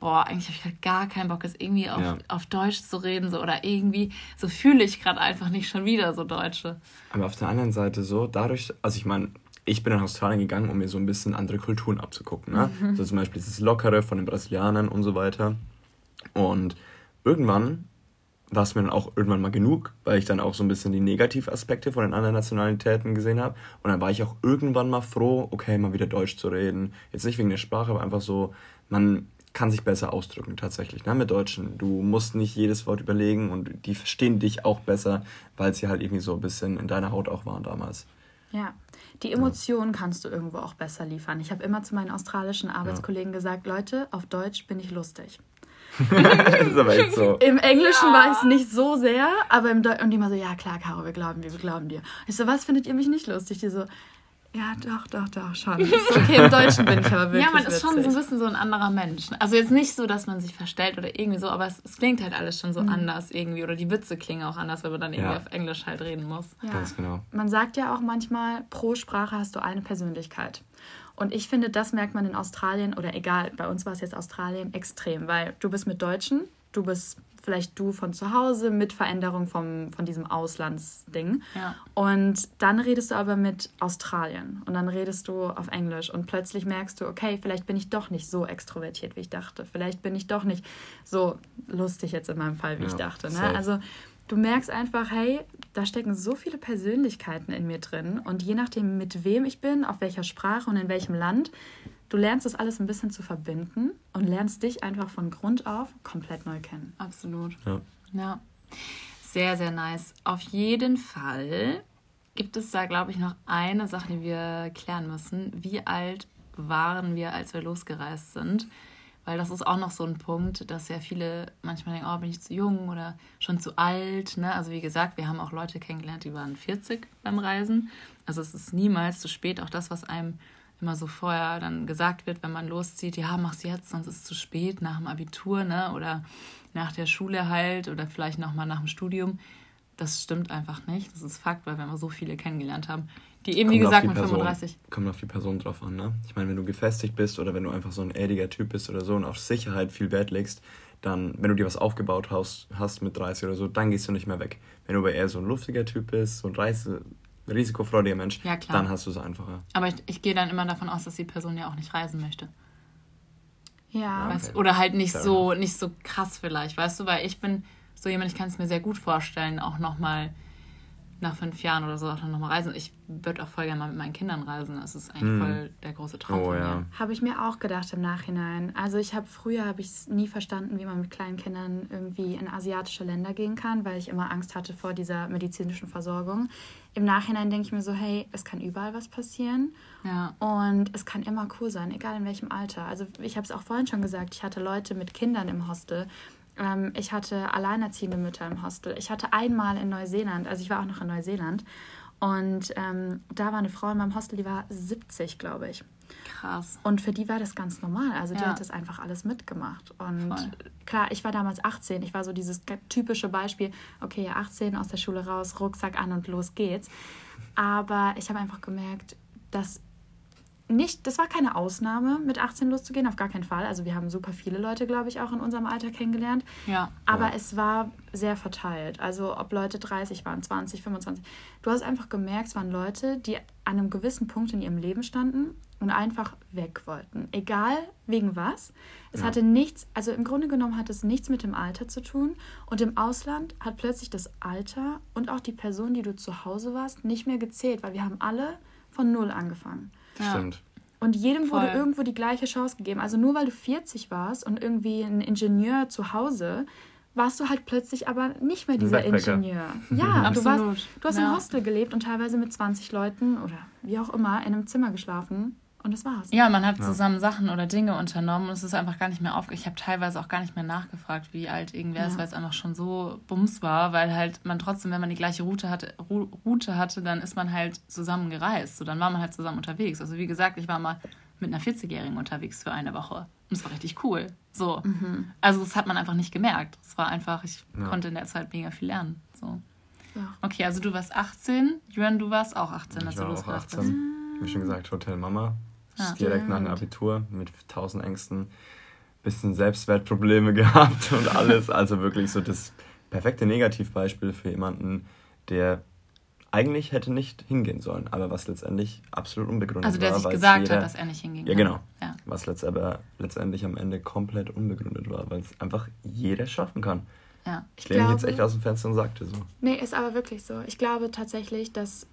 boah, eigentlich habe ich halt gar keinen Bock, jetzt irgendwie auf, ja. auf Deutsch zu reden so, oder irgendwie, so fühle ich gerade einfach nicht schon wieder so Deutsche. Aber auf der anderen Seite so, dadurch, also ich meine, ich bin nach Australien gegangen, um mir so ein bisschen andere Kulturen abzugucken. Ne? Mhm. So zum Beispiel dieses Lockere von den Brasilianern und so weiter. Und irgendwann war es mir dann auch irgendwann mal genug, weil ich dann auch so ein bisschen die Negativaspekte von den anderen Nationalitäten gesehen habe. Und dann war ich auch irgendwann mal froh, okay, mal wieder Deutsch zu reden. Jetzt nicht wegen der Sprache, aber einfach so, man kann sich besser ausdrücken tatsächlich, ne, mit Deutschen. Du musst nicht jedes Wort überlegen und die verstehen dich auch besser, weil sie halt irgendwie so ein bisschen in deiner Haut auch waren damals. Ja, die Emotionen ja. kannst du irgendwo auch besser liefern. Ich habe immer zu meinen australischen Arbeitskollegen ja. gesagt, Leute, auf Deutsch bin ich lustig. Das <laughs> ist aber echt so. Im Englischen ja. war ich es nicht so sehr, aber im Deutschen, und die immer so, ja klar, Caro, wir glauben dir, wir glauben dir. Ich so, was findet ihr mich nicht lustig? Die so, ja, doch, doch, doch, schon. Ist okay, im Deutschen bin ich aber wirklich. Ja, man ist schon so ein bisschen so ein anderer Mensch. Also jetzt nicht so, dass man sich verstellt oder irgendwie so, aber es, es klingt halt alles schon so mhm. anders irgendwie. Oder die Witze klingen auch anders, wenn man dann irgendwie ja. auf Englisch halt reden muss. Ja. Ganz genau. Man sagt ja auch manchmal, pro Sprache hast du eine Persönlichkeit. Und ich finde, das merkt man in Australien, oder egal, bei uns war es jetzt Australien, extrem, weil du bist mit Deutschen, du bist vielleicht du von zu Hause mit Veränderung vom, von diesem Auslandsding. Ja. Und dann redest du aber mit Australien und dann redest du auf Englisch und plötzlich merkst du, okay, vielleicht bin ich doch nicht so extrovertiert, wie ich dachte. Vielleicht bin ich doch nicht so lustig jetzt in meinem Fall, wie ja, ich dachte. Ne? Also du merkst einfach, hey, da stecken so viele Persönlichkeiten in mir drin und je nachdem, mit wem ich bin, auf welcher Sprache und in welchem Land, du lernst das alles ein bisschen zu verbinden und lernst dich einfach von Grund auf komplett neu kennen. Absolut. Ja. ja. Sehr, sehr nice. Auf jeden Fall gibt es da, glaube ich, noch eine Sache, die wir klären müssen. Wie alt waren wir, als wir losgereist sind? Weil das ist auch noch so ein Punkt, dass ja viele manchmal denken, oh, bin ich zu jung oder schon zu alt. Ne? Also wie gesagt, wir haben auch Leute kennengelernt, die waren 40 beim Reisen. Also es ist niemals zu spät. Auch das, was einem immer so vorher dann gesagt wird, wenn man loszieht, ja, mach's jetzt, sonst ist es zu spät nach dem Abitur, ne? Oder nach der Schule halt oder vielleicht nochmal nach dem Studium. Das stimmt einfach nicht. Das ist Fakt, weil wir immer so viele kennengelernt haben, die eben, wie gesagt, mit Person, 35. Kommt auf die Person drauf an, ne? Ich meine, wenn du gefestigt bist oder wenn du einfach so ein erdiger Typ bist oder so und auf Sicherheit viel Wert legst, dann, wenn du dir was aufgebaut hast, hast mit 30 oder so, dann gehst du nicht mehr weg. Wenn du aber eher so ein luftiger Typ bist, so ein Reise, risikofreudiger Mensch, ja, dann hast du es einfacher. Aber ich, ich gehe dann immer davon aus, dass die Person ja auch nicht reisen möchte. Ja. Weißt, okay. Oder halt nicht so, nicht so krass vielleicht, weißt du, weil ich bin so jemand, ich kann es mir sehr gut vorstellen, auch nochmal nach fünf Jahren oder so auch dann nochmal reisen. Ich würde auch voll gerne mal mit meinen Kindern reisen. Das ist eigentlich hm. voll der große Traum. Oh, ja. Habe ich mir auch gedacht im Nachhinein. Also ich habe früher habe ich es nie verstanden, wie man mit kleinen Kindern irgendwie in asiatische Länder gehen kann, weil ich immer Angst hatte vor dieser medizinischen Versorgung. Im Nachhinein denke ich mir so, hey, es kann überall was passieren. Ja. Und es kann immer cool sein, egal in welchem Alter. Also ich habe es auch vorhin schon gesagt, ich hatte Leute mit Kindern im Hostel ähm, ich hatte alleinerziehende Mütter im Hostel. Ich hatte einmal in Neuseeland, also ich war auch noch in Neuseeland. Und ähm, da war eine Frau in meinem Hostel, die war 70, glaube ich. Krass. Und für die war das ganz normal. Also die ja. hat das einfach alles mitgemacht. Und Voll. klar, ich war damals 18. Ich war so dieses typische Beispiel, okay, 18 aus der Schule raus, Rucksack an und los geht's. Aber ich habe einfach gemerkt, dass nicht, das war keine Ausnahme, mit 18 loszugehen, auf gar keinen Fall. Also wir haben super viele Leute, glaube ich, auch in unserem Alter kennengelernt. Ja. Aber ja. es war sehr verteilt. Also ob Leute 30 waren, 20, 25. Du hast einfach gemerkt, es waren Leute, die an einem gewissen Punkt in ihrem Leben standen und einfach weg wollten. Egal wegen was. Es ja. hatte nichts, also im Grunde genommen hat es nichts mit dem Alter zu tun. Und im Ausland hat plötzlich das Alter und auch die Person, die du zu Hause warst, nicht mehr gezählt, weil wir haben alle von Null angefangen. Ja. Stimmt. Und jedem Voll. wurde irgendwo die gleiche Chance gegeben. Also nur weil du 40 warst und irgendwie ein Ingenieur zu Hause, warst du halt plötzlich aber nicht mehr dieser Ingenieur. <laughs> Ja, du, warst, du hast ja. im Hostel gelebt und teilweise mit 20 Leuten oder wie auch immer in einem Zimmer geschlafen. Und das war's. Ja, man hat zusammen ja. Sachen oder Dinge unternommen und es ist einfach gar nicht mehr aufge... Ich habe teilweise auch gar nicht mehr nachgefragt, wie alt irgendwer ja. ist, weil es einfach schon so bums war, weil halt man trotzdem, wenn man die gleiche Route hatte, Route hatte, dann ist man halt zusammen gereist. So, dann war man halt zusammen unterwegs. Also wie gesagt, ich war mal mit einer 40-Jährigen unterwegs für eine Woche. Und es war richtig cool. So. Mhm. Also das hat man einfach nicht gemerkt. Es war einfach, ich ja. konnte in der Zeit mega viel lernen. So. Okay, also du warst 18. Jürgen, du warst auch 18, als du losgemacht hast. Wie schon gesagt, Hotel Mama. Ja. Direkt nach dem Abitur mit tausend Ängsten, bisschen Selbstwertprobleme <laughs> gehabt und alles. Also wirklich so das perfekte Negativbeispiel für jemanden, der eigentlich hätte nicht hingehen sollen, aber was letztendlich absolut unbegründet war. Also der war, sich gesagt jeder, hat, dass er nicht hingehen kann. Ja, genau. Ja. Was letzt, aber letztendlich am Ende komplett unbegründet war, weil es einfach jeder schaffen kann. Ja. Ich, ich lehne mich jetzt echt aus dem Fenster und sagte so. Nee, ist aber wirklich so. Ich glaube tatsächlich, dass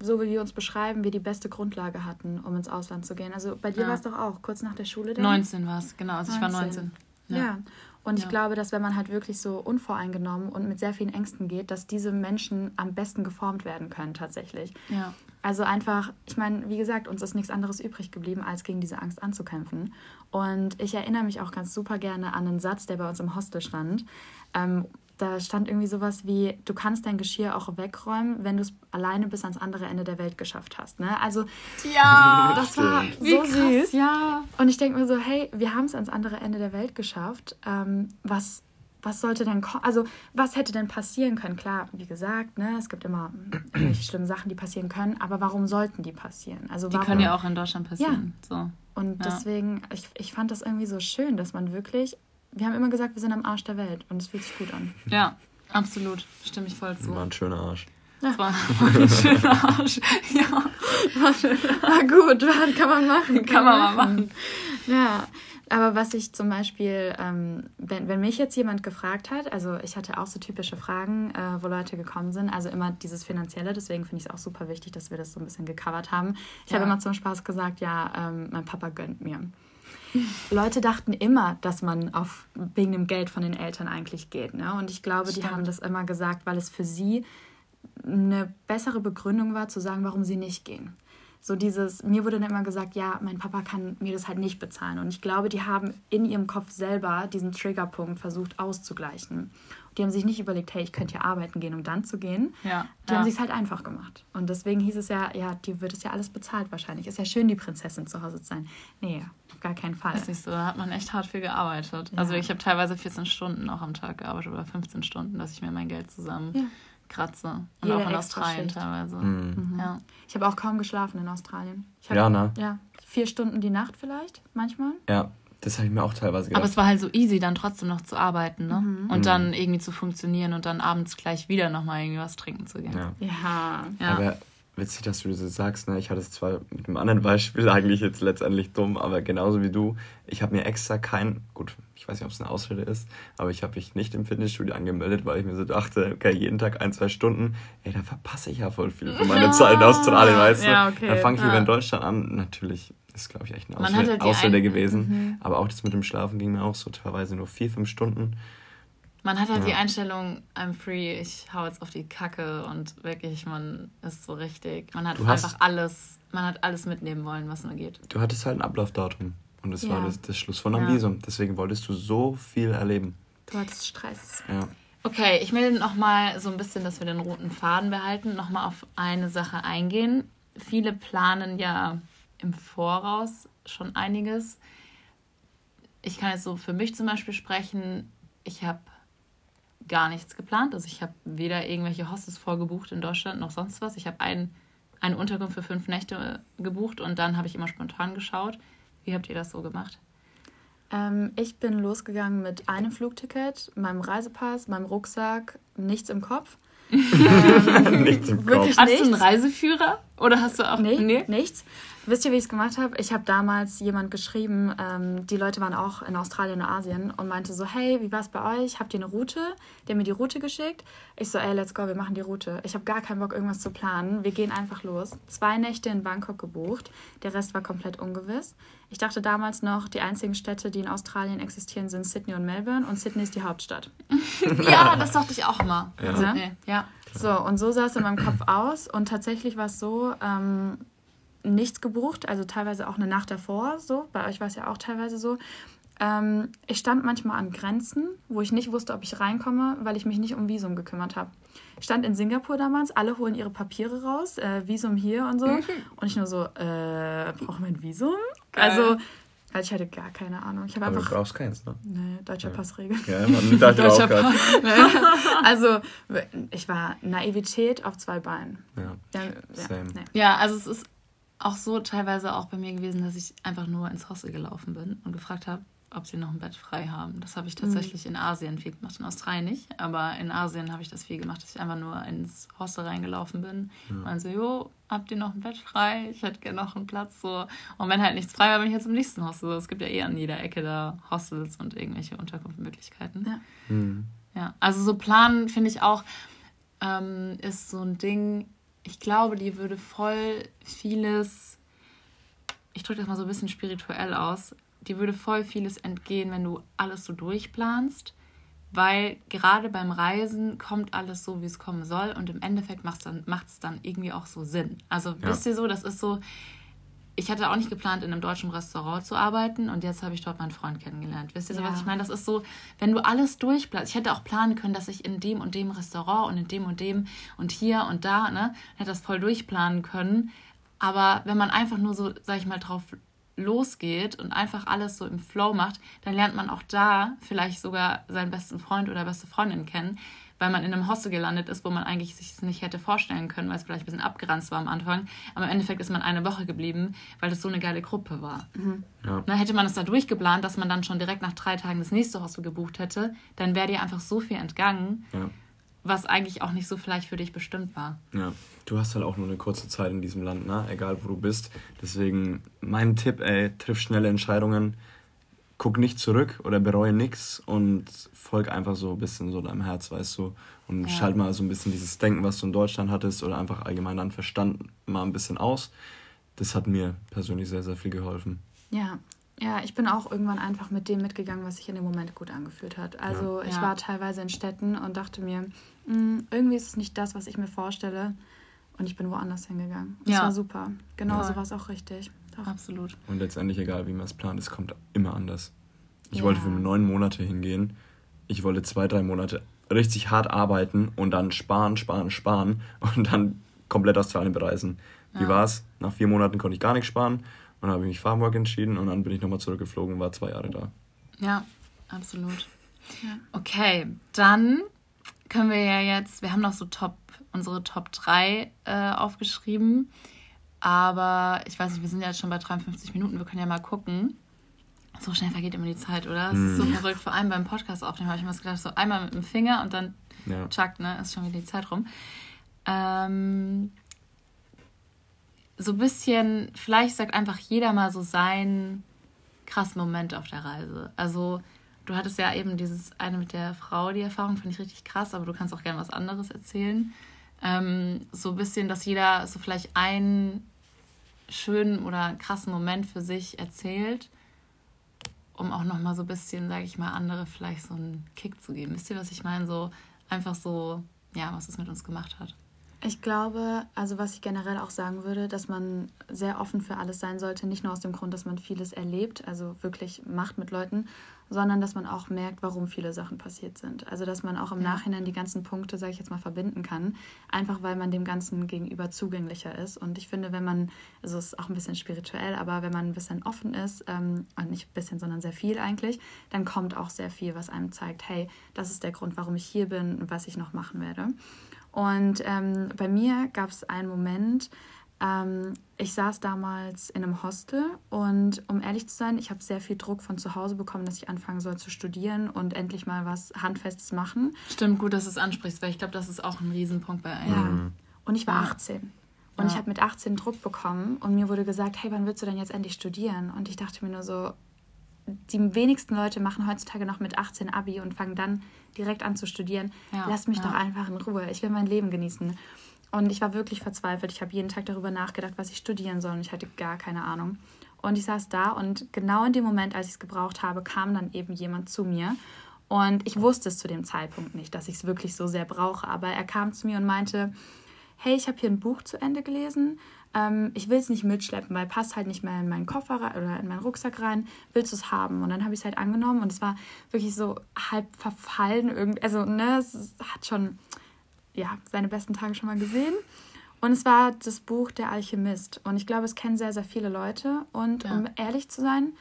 so wie wir uns beschreiben, wir die beste Grundlage hatten, um ins Ausland zu gehen. Also bei dir ja. war es doch auch, kurz nach der Schule. Dann? 19 war es, genau. Also 19. ich war 19. Ja. ja. Und ja. ich glaube, dass wenn man halt wirklich so unvoreingenommen und mit sehr vielen Ängsten geht, dass diese Menschen am besten geformt werden können tatsächlich. Ja. Also einfach, ich meine, wie gesagt, uns ist nichts anderes übrig geblieben, als gegen diese Angst anzukämpfen. Und ich erinnere mich auch ganz super gerne an einen Satz, der bei uns im Hostel stand. Ähm, da stand irgendwie sowas wie, du kannst dein Geschirr auch wegräumen, wenn du es alleine bis ans andere Ende der Welt geschafft hast. Ne? Also, ja, <laughs> das war wie so krass, süß. Ja. Und ich denke mir so, hey, wir haben es ans andere Ende der Welt geschafft. Ähm, was, was sollte denn, also was hätte denn passieren können? Klar, wie gesagt, ne, es gibt immer irgendwelche schlimmen Sachen, die passieren können, aber warum sollten die passieren? Also die können ja auch in Deutschland passieren. Ja. So. Und ja. deswegen, ich, ich fand das irgendwie so schön, dass man wirklich wir haben immer gesagt, wir sind am Arsch der Welt und es fühlt sich gut an. Ja, absolut. Stimme ich voll zu. War ein schöner Arsch. Ja. War ein schöner Arsch. Ja. War, war gut, kann man machen. Kann, kann man mal machen. Ja. Aber was ich zum Beispiel, ähm, wenn, wenn mich jetzt jemand gefragt hat, also ich hatte auch so typische Fragen, äh, wo Leute gekommen sind, also immer dieses Finanzielle, deswegen finde ich es auch super wichtig, dass wir das so ein bisschen gecovert haben. Ich ja. habe immer zum Spaß gesagt, ja, ähm, mein Papa gönnt mir. Leute dachten immer, dass man auf, wegen dem Geld von den Eltern eigentlich geht. Ne? Und ich glaube, Stimmt. die haben das immer gesagt, weil es für sie eine bessere Begründung war, zu sagen, warum sie nicht gehen. So dieses, mir wurde dann immer gesagt, ja, mein Papa kann mir das halt nicht bezahlen. Und ich glaube, die haben in ihrem Kopf selber diesen Triggerpunkt versucht auszugleichen. Die haben sich nicht überlegt, hey, ich könnte ja arbeiten gehen, um dann zu gehen. Ja, die ja. haben sich halt einfach gemacht. Und deswegen hieß es ja, ja, die wird es ja alles bezahlt wahrscheinlich. Ist ja schön, die Prinzessin zu Hause zu sein. Nee, auf gar keinen Fall. Das ist nicht so, da hat man echt hart viel gearbeitet. Ja. Also ich habe teilweise 14 Stunden auch am Tag gearbeitet oder 15 Stunden, dass ich mir mein Geld zusammen ja. kratze. Und Jede auch in Australien teilweise. Mhm. Ja. Ich habe auch kaum geschlafen in Australien. Hab, ja, ne? Ja, vier Stunden die Nacht vielleicht, manchmal. Ja, das habe ich mir auch teilweise gedacht. Aber es war halt so easy, dann trotzdem noch zu arbeiten, ne? Mhm. Und mhm. dann irgendwie zu funktionieren und dann abends gleich wieder nochmal irgendwie was trinken zu gehen. Ja. ja. ja. Aber witzig, dass du das sagst, ne? Ich hatte es zwar mit einem anderen Beispiel <laughs> eigentlich jetzt letztendlich dumm, aber genauso wie du, ich habe mir extra kein, gut, ich weiß nicht, ob es eine Ausrede ist, aber ich habe mich nicht im Fitnessstudio angemeldet, weil ich mir so dachte, okay, jeden Tag ein, zwei Stunden, ey, da verpasse ich ja voll viel von meiner <laughs> Zeit in Australien, weißt du? Ja, okay. Dann fange ich lieber in Deutschland an, natürlich ist, glaube ich, echt eine Ausrede, halt Ausrede gewesen. Mhm. Aber auch das mit dem Schlafen ging mir auch so teilweise nur vier, fünf Stunden. Man hat halt ja. die Einstellung, I'm free, ich hau jetzt auf die Kacke und wirklich, man ist so richtig. Man hat du einfach alles, man hat alles mitnehmen wollen, was nur geht. Du hattest halt ein Ablaufdatum und das ja. war das, das, Schluss von einem ja. Visum. Deswegen wolltest du so viel erleben. Du hattest Stress. Ja. Okay, ich will nochmal so ein bisschen, dass wir den roten Faden behalten, nochmal auf eine Sache eingehen. Viele planen ja im Voraus schon einiges. Ich kann jetzt so für mich zum Beispiel sprechen. Ich habe gar nichts geplant. Also ich habe weder irgendwelche Hostels vorgebucht in Deutschland noch sonst was. Ich habe ein, eine Unterkunft für fünf Nächte gebucht und dann habe ich immer spontan geschaut. Wie habt ihr das so gemacht? Ähm, ich bin losgegangen mit einem Flugticket, meinem Reisepass, meinem Rucksack, nichts im Kopf. <laughs> ähm, nichts im Kopf. Hast nichts. du einen Reiseführer? Oder hast du auch. Nee, nee, nichts. Wisst ihr, wie ich es gemacht habe? Ich habe damals jemand geschrieben, ähm, die Leute waren auch in Australien und Asien und meinte so, hey, wie war es bei euch? Habt ihr eine Route? Der hat mir die Route geschickt. Ich so, ey, let's go, wir machen die Route. Ich habe gar keinen Bock, irgendwas zu planen. Wir gehen einfach los. Zwei Nächte in Bangkok gebucht. Der Rest war komplett ungewiss. Ich dachte damals noch, die einzigen Städte, die in Australien existieren, sind Sydney und Melbourne und Sydney ist die Hauptstadt. <laughs> ja, das dachte ich auch mal. Ja. Sydney, ja. So, und so sah es in meinem Kopf aus. Und tatsächlich war es so, ähm, nichts gebucht, also teilweise auch eine Nacht davor so. Bei euch war es ja auch teilweise so. Ähm, ich stand manchmal an Grenzen, wo ich nicht wusste, ob ich reinkomme, weil ich mich nicht um Visum gekümmert habe. Ich stand in Singapur damals, alle holen ihre Papiere raus, äh, Visum hier und so. Mhm. Und ich nur so, äh, brauche mein Visum? Geil. Also, also ich hatte gar keine Ahnung. Ich habe einfach. Du brauchst keins, ne? Nee, deutscher ja. Passregel. Ja, man <laughs> dachte deutscher auch Pass. <laughs> also, ich war Naivität auf zwei Beinen. Ja. Ja, ja, nee. ja also es ist auch so teilweise auch bei mir gewesen, dass ich einfach nur ins Hostel gelaufen bin und gefragt habe, ob sie noch ein Bett frei haben. Das habe ich mhm. tatsächlich mhm. in Asien viel gemacht, in Australien nicht, aber in Asien habe ich das viel gemacht, dass ich einfach nur ins Hostel reingelaufen bin ja. und so, jo, habt ihr noch ein Bett frei? Ich hätte gerne noch einen Platz so. Und wenn halt nichts frei war, bin ich jetzt im nächsten Hostel. Es gibt ja eh an jeder Ecke da Hostels und irgendwelche Unterkunftsmöglichkeiten. Ja. Mhm. ja. Also so planen finde ich auch ähm, ist so ein Ding, ich glaube, die würde voll vieles, ich drücke das mal so ein bisschen spirituell aus, die würde voll vieles entgehen, wenn du alles so durchplanst, weil gerade beim Reisen kommt alles so, wie es kommen soll und im Endeffekt macht es dann, dann irgendwie auch so Sinn. Also ja. wisst ihr so, das ist so, ich hatte auch nicht geplant, in einem deutschen Restaurant zu arbeiten und jetzt habe ich dort meinen Freund kennengelernt. Wisst ihr so, ja. was ich meine? Das ist so, wenn du alles durchplanst. Ich hätte auch planen können, dass ich in dem und dem Restaurant und in dem und dem und hier und da, ne, hätte das voll durchplanen können. Aber wenn man einfach nur so, sag ich mal, drauf losgeht und einfach alles so im Flow macht, dann lernt man auch da vielleicht sogar seinen besten Freund oder beste Freundin kennen, weil man in einem Hostel gelandet ist, wo man eigentlich sich es nicht hätte vorstellen können, weil es vielleicht ein bisschen abgeranzt war am Anfang. Aber im Endeffekt ist man eine Woche geblieben, weil das so eine geile Gruppe war. Mhm. Ja. Na, hätte man es da durchgeplant, dass man dann schon direkt nach drei Tagen das nächste Hostel gebucht hätte, dann wäre dir einfach so viel entgangen. Ja. Was eigentlich auch nicht so vielleicht für dich bestimmt war. Ja, du hast halt auch nur eine kurze Zeit in diesem Land, ne? egal wo du bist. Deswegen mein Tipp, ey, triff schnelle Entscheidungen guck nicht zurück oder bereue nichts und folg einfach so ein bisschen so deinem Herz, weißt du. Und ja. schalt mal so ein bisschen dieses Denken, was du in Deutschland hattest oder einfach allgemein deinen Verstand mal ein bisschen aus. Das hat mir persönlich sehr, sehr viel geholfen. Ja, ja, ich bin auch irgendwann einfach mit dem mitgegangen, was sich in dem Moment gut angefühlt hat. Also ja. ich ja. war teilweise in Städten und dachte mir, hm, irgendwie ist es nicht das, was ich mir vorstelle. Und ich bin woanders hingegangen. Das ja. war super. Genau so war es auch richtig. Doch. Absolut. Und letztendlich, egal wie man es plant, es kommt immer anders. Ich ja. wollte für neun Monate hingehen. Ich wollte zwei, drei Monate richtig hart arbeiten und dann sparen, sparen, sparen und dann komplett Australien bereisen. Wie ja. war's? Nach vier Monaten konnte ich gar nichts sparen und dann habe ich mich Farmwork entschieden und dann bin ich nochmal zurückgeflogen und war zwei Jahre da. Ja, absolut. Ja. Okay, dann können wir ja jetzt, wir haben noch so Top, unsere Top 3 äh, aufgeschrieben. Aber ich weiß nicht, wir sind ja jetzt schon bei 53 Minuten, wir können ja mal gucken. So schnell vergeht immer die Zeit, oder? Es mm. ist so hm. verrückt, vor allem beim Podcast aufnehmen, habe ich mir gedacht, so einmal mit dem Finger und dann ja. tschack, ne, ist schon wieder die Zeit rum. Ähm, so ein bisschen, vielleicht sagt einfach jeder mal so seinen krassen Moment auf der Reise. Also, du hattest ja eben dieses eine mit der Frau, die Erfahrung, finde ich richtig krass, aber du kannst auch gerne was anderes erzählen. Ähm, so ein bisschen, dass jeder so vielleicht einen schönen oder krassen Moment für sich erzählt, um auch nochmal so ein bisschen, sage ich mal, andere vielleicht so einen Kick zu geben. Wisst ihr, was ich meine? So einfach so, ja, was es mit uns gemacht hat. Ich glaube, also was ich generell auch sagen würde, dass man sehr offen für alles sein sollte, nicht nur aus dem Grund, dass man vieles erlebt, also wirklich macht mit Leuten, sondern dass man auch merkt, warum viele Sachen passiert sind. Also dass man auch im. Nachhinein die ganzen Punkte, sage ich jetzt mal, verbinden kann, einfach weil man dem Ganzen gegenüber zugänglicher ist. Und ich finde, wenn man, also es ist auch ein bisschen spirituell, aber wenn man ein bisschen offen ist, ähm, und nicht ein bisschen, sondern sehr viel eigentlich, dann kommt auch sehr viel, was einem zeigt, hey, das ist der Grund, warum ich hier bin und was ich noch machen werde. Und ähm, bei mir gab es einen Moment, ähm, ich saß damals in einem Hostel und um ehrlich zu sein, ich habe sehr viel Druck von zu Hause bekommen, dass ich anfangen soll zu studieren und endlich mal was Handfestes machen. Stimmt, gut, dass du es ansprichst, weil ich glaube, das ist auch ein Riesenpunkt bei einem. Ja. Und ich war 18. Und ja. ich habe mit 18 Druck bekommen und mir wurde gesagt, hey, wann willst du denn jetzt endlich studieren? Und ich dachte mir nur so, die wenigsten Leute machen heutzutage noch mit 18 Abi und fangen dann direkt an zu studieren. Ja, Lass mich ja. doch einfach in Ruhe. Ich will mein Leben genießen. Und ich war wirklich verzweifelt. Ich habe jeden Tag darüber nachgedacht, was ich studieren soll. Und ich hatte gar keine Ahnung. Und ich saß da und genau in dem Moment, als ich es gebraucht habe, kam dann eben jemand zu mir. Und ich wusste es zu dem Zeitpunkt nicht, dass ich es wirklich so sehr brauche. Aber er kam zu mir und meinte, hey, ich habe hier ein Buch zu Ende gelesen ähm, ich will es nicht mitschleppen, weil passt halt nicht mehr in meinen Koffer oder in meinen Rucksack rein. Willst du es haben? Und dann habe ich es halt angenommen und es war wirklich so halb verfallen. Irgendwie, also, ne, es hat schon ja, seine besten Tage schon mal gesehen. Und es war das Buch Der Alchemist. Und ich glaube, es kennen sehr, sehr viele Leute. Und ja. um ehrlich zu sein,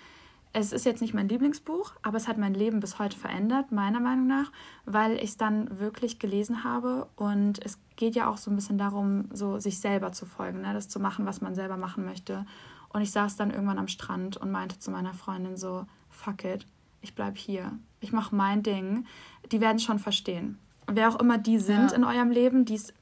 es ist jetzt nicht mein Lieblingsbuch, aber es hat mein Leben bis heute verändert, meiner Meinung nach, weil ich es dann wirklich gelesen habe und es geht ja auch so ein bisschen darum, so sich selber zu folgen, ne? das zu machen, was man selber machen möchte. Und ich saß dann irgendwann am Strand und meinte zu meiner Freundin so, fuck it, ich bleib hier, ich mache mein Ding, die werden schon verstehen. Wer auch immer die sind ja. in eurem Leben, die es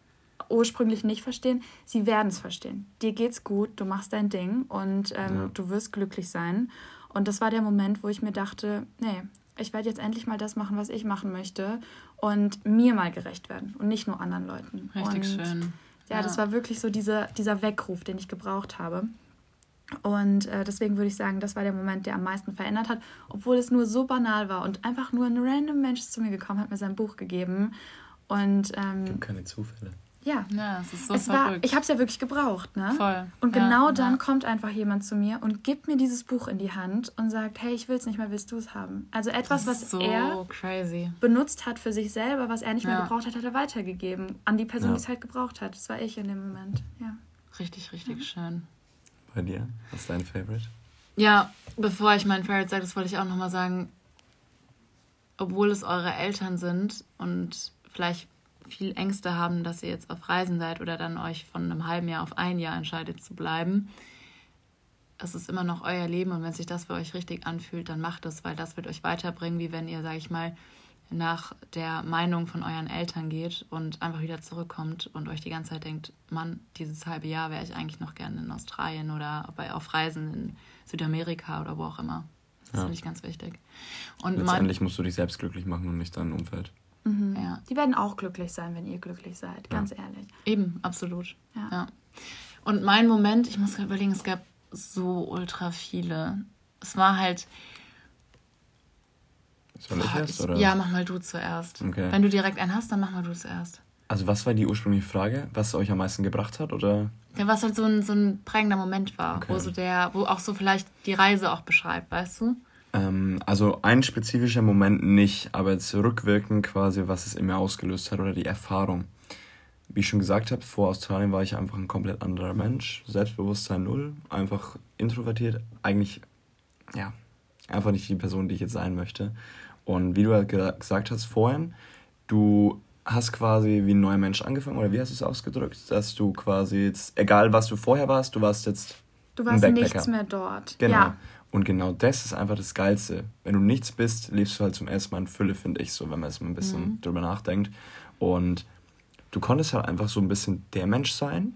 ursprünglich nicht verstehen, sie werden es verstehen. Dir geht's gut, du machst dein Ding und ähm, ja. du wirst glücklich sein. Und das war der Moment, wo ich mir dachte, nee, ich werde jetzt endlich mal das machen, was ich machen möchte und mir mal gerecht werden und nicht nur anderen Leuten. Richtig und, schön. Ja, ja, das war wirklich so dieser, dieser Weckruf, den ich gebraucht habe. Und äh, deswegen würde ich sagen, das war der Moment, der am meisten verändert hat, obwohl es nur so banal war und einfach nur ein random Mensch zu mir gekommen hat, mir sein Buch gegeben. Und ähm, keine Zufälle. Ja. Ja, es ist so es verrückt. War, ich habe es ja wirklich gebraucht, ne? Voll. Und genau ja, dann ja. kommt einfach jemand zu mir und gibt mir dieses Buch in die Hand und sagt, hey, ich will es nicht mehr, willst du es haben? Also etwas, was so er crazy. benutzt hat für sich selber, was er nicht mehr gebraucht hat, hat er weitergegeben an die Person, die es halt gebraucht hat. Das war ich in dem Moment, ja. Richtig, richtig mhm. schön. Bei dir? Was ist dein Favorite? Ja, bevor ich mein Favorite sage, das wollte ich auch nochmal sagen, obwohl es eure Eltern sind und vielleicht viel Ängste haben, dass ihr jetzt auf Reisen seid oder dann euch von einem halben Jahr auf ein Jahr entscheidet zu bleiben. Es ist immer noch euer Leben und wenn sich das für euch richtig anfühlt, dann macht es, weil das wird euch weiterbringen, wie wenn ihr, sage ich mal, nach der Meinung von euren Eltern geht und einfach wieder zurückkommt und euch die ganze Zeit denkt, Mann, dieses halbe Jahr wäre ich eigentlich noch gerne in Australien oder bei, auf Reisen in Südamerika oder wo auch immer. Das ja. finde ich ganz wichtig. Und Letztendlich musst du dich selbst glücklich machen und nicht dein Umfeld. Mhm. Ja. Die werden auch glücklich sein, wenn ihr glücklich seid, ganz ja. ehrlich. Eben, absolut. Ja. ja. Und mein Moment, ich muss gerade überlegen, es gab so ultra viele. Es war halt. Soll ich erst? Oder? Ja, mach mal du zuerst. Okay. Wenn du direkt einen hast, dann mach mal du zuerst. Also was war die ursprüngliche Frage? Was euch am meisten gebracht hat? Oder? Ja, was halt so ein, so ein prägender Moment war, okay. wo so der, wo auch so vielleicht die Reise auch beschreibt, weißt du? Ähm, also ein spezifischer Moment nicht, aber jetzt rückwirkend quasi, was es in mir ausgelöst hat oder die Erfahrung. Wie ich schon gesagt habe, vor Australien war ich einfach ein komplett anderer Mensch. Selbstbewusstsein null, einfach introvertiert, eigentlich, ja, einfach nicht die Person, die ich jetzt sein möchte. Und wie du halt gesagt hast vorhin, du hast quasi wie ein neuer Mensch angefangen, oder wie hast du es ausgedrückt? Dass du quasi jetzt, egal was du vorher warst, du warst jetzt. Du warst nichts mehr dort. Genau. Ja. Und genau das ist einfach das Geilste. Wenn du nichts bist, lebst du halt zum ersten Mal in Fülle, finde ich so, wenn man jetzt mal ein bisschen mhm. drüber nachdenkt. Und du konntest halt einfach so ein bisschen der Mensch sein,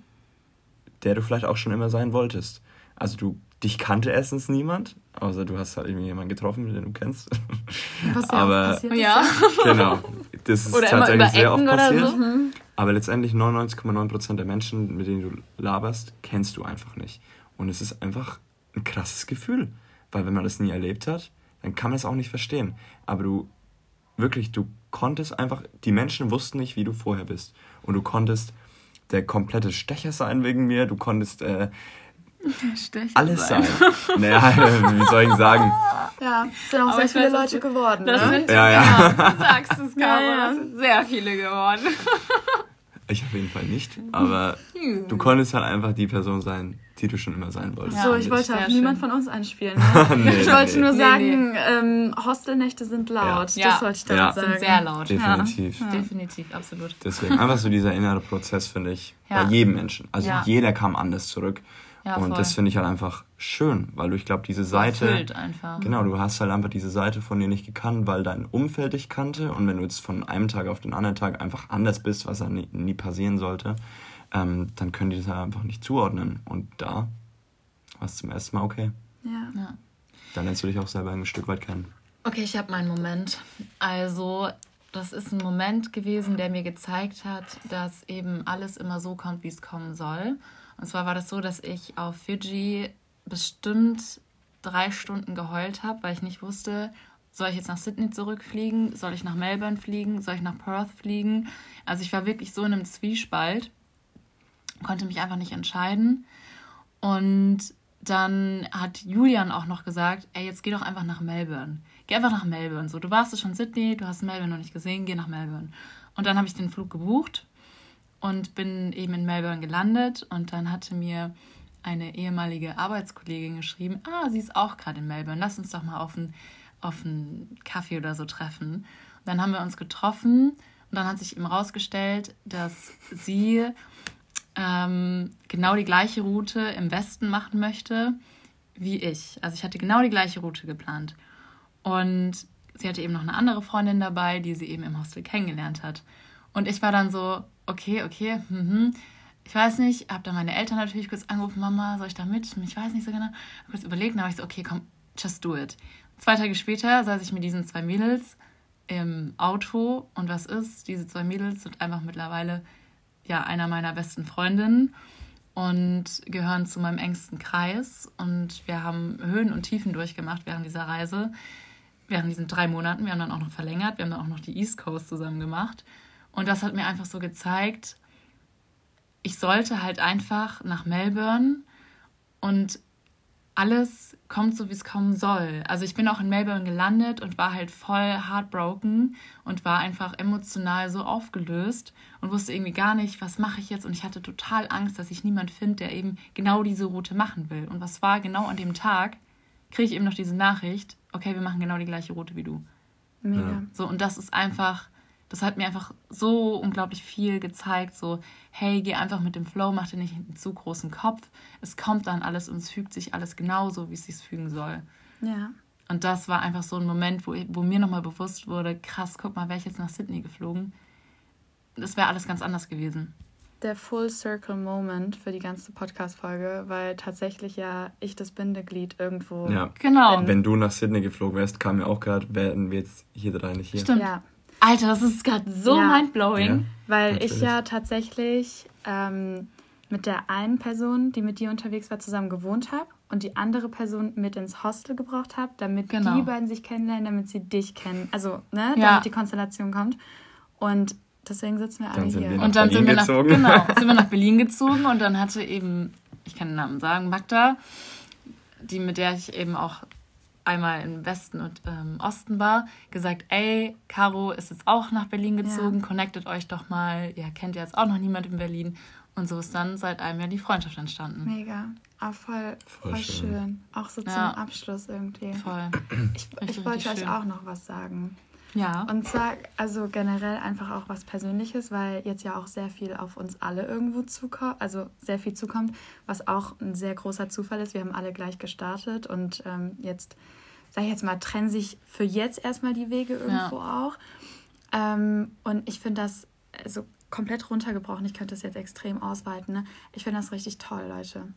der du vielleicht auch schon immer sein wolltest. Also du, dich kannte erstens niemand, außer du hast halt irgendwie jemanden getroffen, den du kennst. <laughs> Was ja Aber, passiert. Ja. Genau. Das ist oder tatsächlich sehr oft passiert. So. Hm. Aber letztendlich 99,9% der Menschen, mit denen du laberst, kennst du einfach nicht. Und es ist einfach ein krasses Gefühl. Weil wenn man das nie erlebt hat, dann kann man es auch nicht verstehen. Aber du, wirklich, du konntest einfach, die Menschen wussten nicht, wie du vorher bist. Und du konntest der komplette Stecher sein wegen mir, du konntest äh, alles sein. sein. naja, <laughs> wie soll ich sagen? Ja, es sind auch Aber sehr viele weiß, Leute geworden. Das ne? sind, ja, ja. ja. Du sagst es, Caro, ja, ja. das sind sehr viele geworden. ich auf jeden Fall nicht, aber hm. du konntest halt einfach die Person sein, die du schon immer sein wolltest. Ja, so, ich wollte auch niemand von uns einspielen. <laughs> Ne? nee, ich wollte nee. nur sagen, nee, ähm, Hostelnächte sind laut. Ja. Das wollte ich damit ja. sagen. sind sehr laut. Definitiv. Ja. Definitiv, absolut. Deswegen einfach so dieser innere Prozess, finde ich, bei jedem Menschen. Also jeder kam anders zurück. Ja, und voll. das finde ich halt einfach schön, weil du, ich glaube, diese Seite. Erfüllt einfach. Genau, du hast halt einfach diese Seite von dir nicht gekannt, weil dein Umfeld dich kannte. Und wenn du jetzt von einem Tag auf den anderen Tag einfach anders bist, was ja nie, nie passieren sollte, ähm, dann können die das halt einfach nicht zuordnen. Und da war es zum ersten Mal okay. Ja. ja. Dann lernst du dich auch selber ein Stück weit kennen. Okay, ich habe meinen Moment. Also, das ist ein Moment gewesen, der mir gezeigt hat, dass eben alles immer so kommt, wie es kommen soll. Und zwar war das so, dass ich auf Fiji bestimmt drei Stunden geheult habe, weil ich nicht wusste, soll ich jetzt nach Sydney zurückfliegen? Soll ich nach Melbourne fliegen? Soll ich nach Perth fliegen? Also ich war wirklich so in einem Zwiespalt, konnte mich einfach nicht entscheiden. Und dann hat Julian auch noch gesagt, ey, jetzt geh doch einfach nach Melbourne. Geh einfach nach Melbourne. So, du warst schon Sydney, du hast Melbourne noch nicht gesehen, geh nach Melbourne. Und dann habe ich den Flug gebucht und bin eben in Melbourne gelandet und dann hatte mir eine ehemalige Arbeitskollegin geschrieben, ah, sie ist auch gerade in Melbourne, lass uns doch mal auf einen, Kaffee oder so treffen. Und dann haben wir uns getroffen und dann hat sich eben rausgestellt, dass sie ähm, genau die gleiche Route im Westen machen möchte wie ich. Also ich hatte genau die gleiche Route geplant. Und sie hatte eben noch eine andere Freundin dabei, die sie eben im Hostel kennengelernt hat. Und ich war dann so, okay, okay, mhm. Ich weiß nicht, habe dann meine Eltern natürlich kurz angerufen, Mama, soll ich da mit? Ich weiß nicht so genau. Hab kurz überlegt, dann habe ich so, okay, komm, just do it. Zwei Tage später saß ich mit diesen zwei Mädels im Auto und was ist? Diese zwei Mädels sind einfach mittlerweile ja einer meiner besten Freundinnen und gehören zu meinem engsten Kreis. Und wir haben Höhen und Tiefen durchgemacht während dieser Reise, während diesen drei Monaten. Wir haben dann auch noch verlängert, wir haben dann auch noch die East Coast zusammen gemacht. Und das hat mir einfach so gezeigt, ich sollte halt einfach nach Melbourne und alles kommt so, wie es kommen soll. Also ich bin auch in Melbourne gelandet und war halt voll heartbroken und war einfach emotional so aufgelöst und wusste irgendwie gar nicht, was mache ich jetzt. Und ich hatte total Angst, dass ich niemand finde, der eben genau diese Route machen will. Und was war genau an dem Tag, kriege ich eben noch diese Nachricht, okay, wir machen genau die gleiche Route wie du. Mega. So, und das ist einfach das hat mir einfach so unglaublich viel gezeigt. So, hey, geh einfach mit dem Flow, mach dir nicht einen zu großen Kopf. Es kommt dann alles und es fügt sich alles genauso, wie es sich fügen soll. Ja. Und das war einfach so ein Moment, wo, wo mir nochmal bewusst wurde, krass, guck mal, wäre ich jetzt nach Sydney geflogen, das wäre alles ganz anders gewesen. Der Full Circle Moment für die ganze Podcast-Folge, weil tatsächlich ja ich das Bindeglied irgendwo. Ja, genau. Bin. Wenn du nach Sydney geflogen wärst, kam mir auch gerade, wären wir jetzt hier drei nicht hier. Stimmt. Ja. Alter, das ist gerade so ja. mindblowing. Ja, weil natürlich. ich ja tatsächlich ähm, mit der einen Person, die mit dir unterwegs war, zusammen gewohnt habe und die andere Person mit ins Hostel gebraucht habe, damit genau. die beiden sich kennenlernen, damit sie dich kennen. Also, ne, ja. damit die Konstellation kommt. Und deswegen sitzen wir alle hier. Wir und dann Berlin sind wir nach, genau, <laughs> sind wir nach Berlin gezogen und dann hatte eben, ich kann den Namen sagen, Magda, die mit der ich eben auch einmal im Westen und ähm, Osten war, gesagt, ey, Caro ist jetzt auch nach Berlin gezogen, ja. connectet euch doch mal, ihr kennt ja jetzt auch noch niemand in Berlin. Und so ist dann seit einem Jahr die Freundschaft entstanden. Mega. Aber voll, voll, voll schön. schön. Auch so zum ja. Abschluss irgendwie. Voll. Ich, ich wollte euch auch noch was sagen. Ja. Und zwar, also generell einfach auch was Persönliches, weil jetzt ja auch sehr viel auf uns alle irgendwo zukommt, also sehr viel zukommt, was auch ein sehr großer Zufall ist. Wir haben alle gleich gestartet und ähm, jetzt, sag ich jetzt mal, trennen sich für jetzt erstmal die Wege irgendwo ja. auch. Ähm, und ich finde das also komplett runtergebrochen. Ich könnte das jetzt extrem ausweiten. Ne? Ich finde das richtig toll, Leute.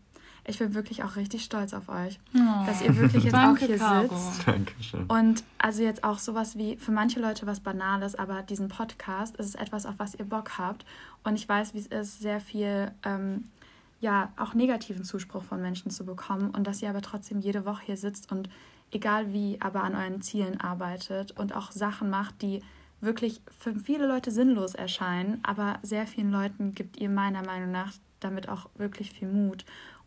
Ich bin wirklich auch richtig stolz auf euch, oh. dass ihr wirklich jetzt auch hier Caro. sitzt. Dankeschön. Und also jetzt auch sowas wie für manche Leute was Banales, aber diesen Podcast ist etwas, auf was ihr Bock habt. Und ich weiß, wie es ist, sehr viel ähm, ja auch negativen Zuspruch von Menschen zu bekommen und dass ihr aber trotzdem jede Woche hier sitzt und egal wie, aber an euren Zielen arbeitet und auch Sachen macht, die wirklich für viele Leute sinnlos erscheinen, aber sehr vielen Leuten gibt ihr meiner Meinung nach damit auch wirklich viel Mut.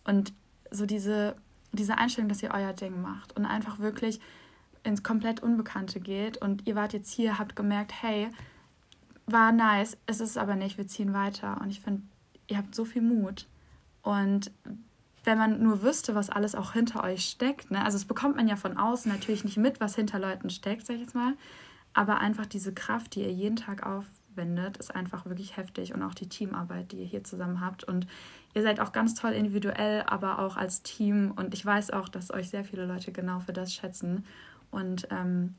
Und so diese, diese Einstellung, dass ihr euer Ding macht und einfach wirklich ins komplett Unbekannte geht und ihr wart jetzt hier, habt gemerkt, hey, war nice, es ist aber nicht, wir ziehen weiter. Und ich finde, ihr habt so viel Mut. Und wenn man nur wüsste, was alles auch hinter euch steckt, ne? also es bekommt man ja von außen natürlich nicht mit, was hinter Leuten steckt, sag ich jetzt mal, aber einfach diese Kraft, die ihr jeden Tag aufwendet, ist einfach wirklich heftig und auch die Teamarbeit, die ihr hier zusammen habt. Und Ihr seid auch ganz toll individuell, aber auch als Team. Und ich weiß auch, dass euch sehr viele Leute genau für das schätzen. Und ähm,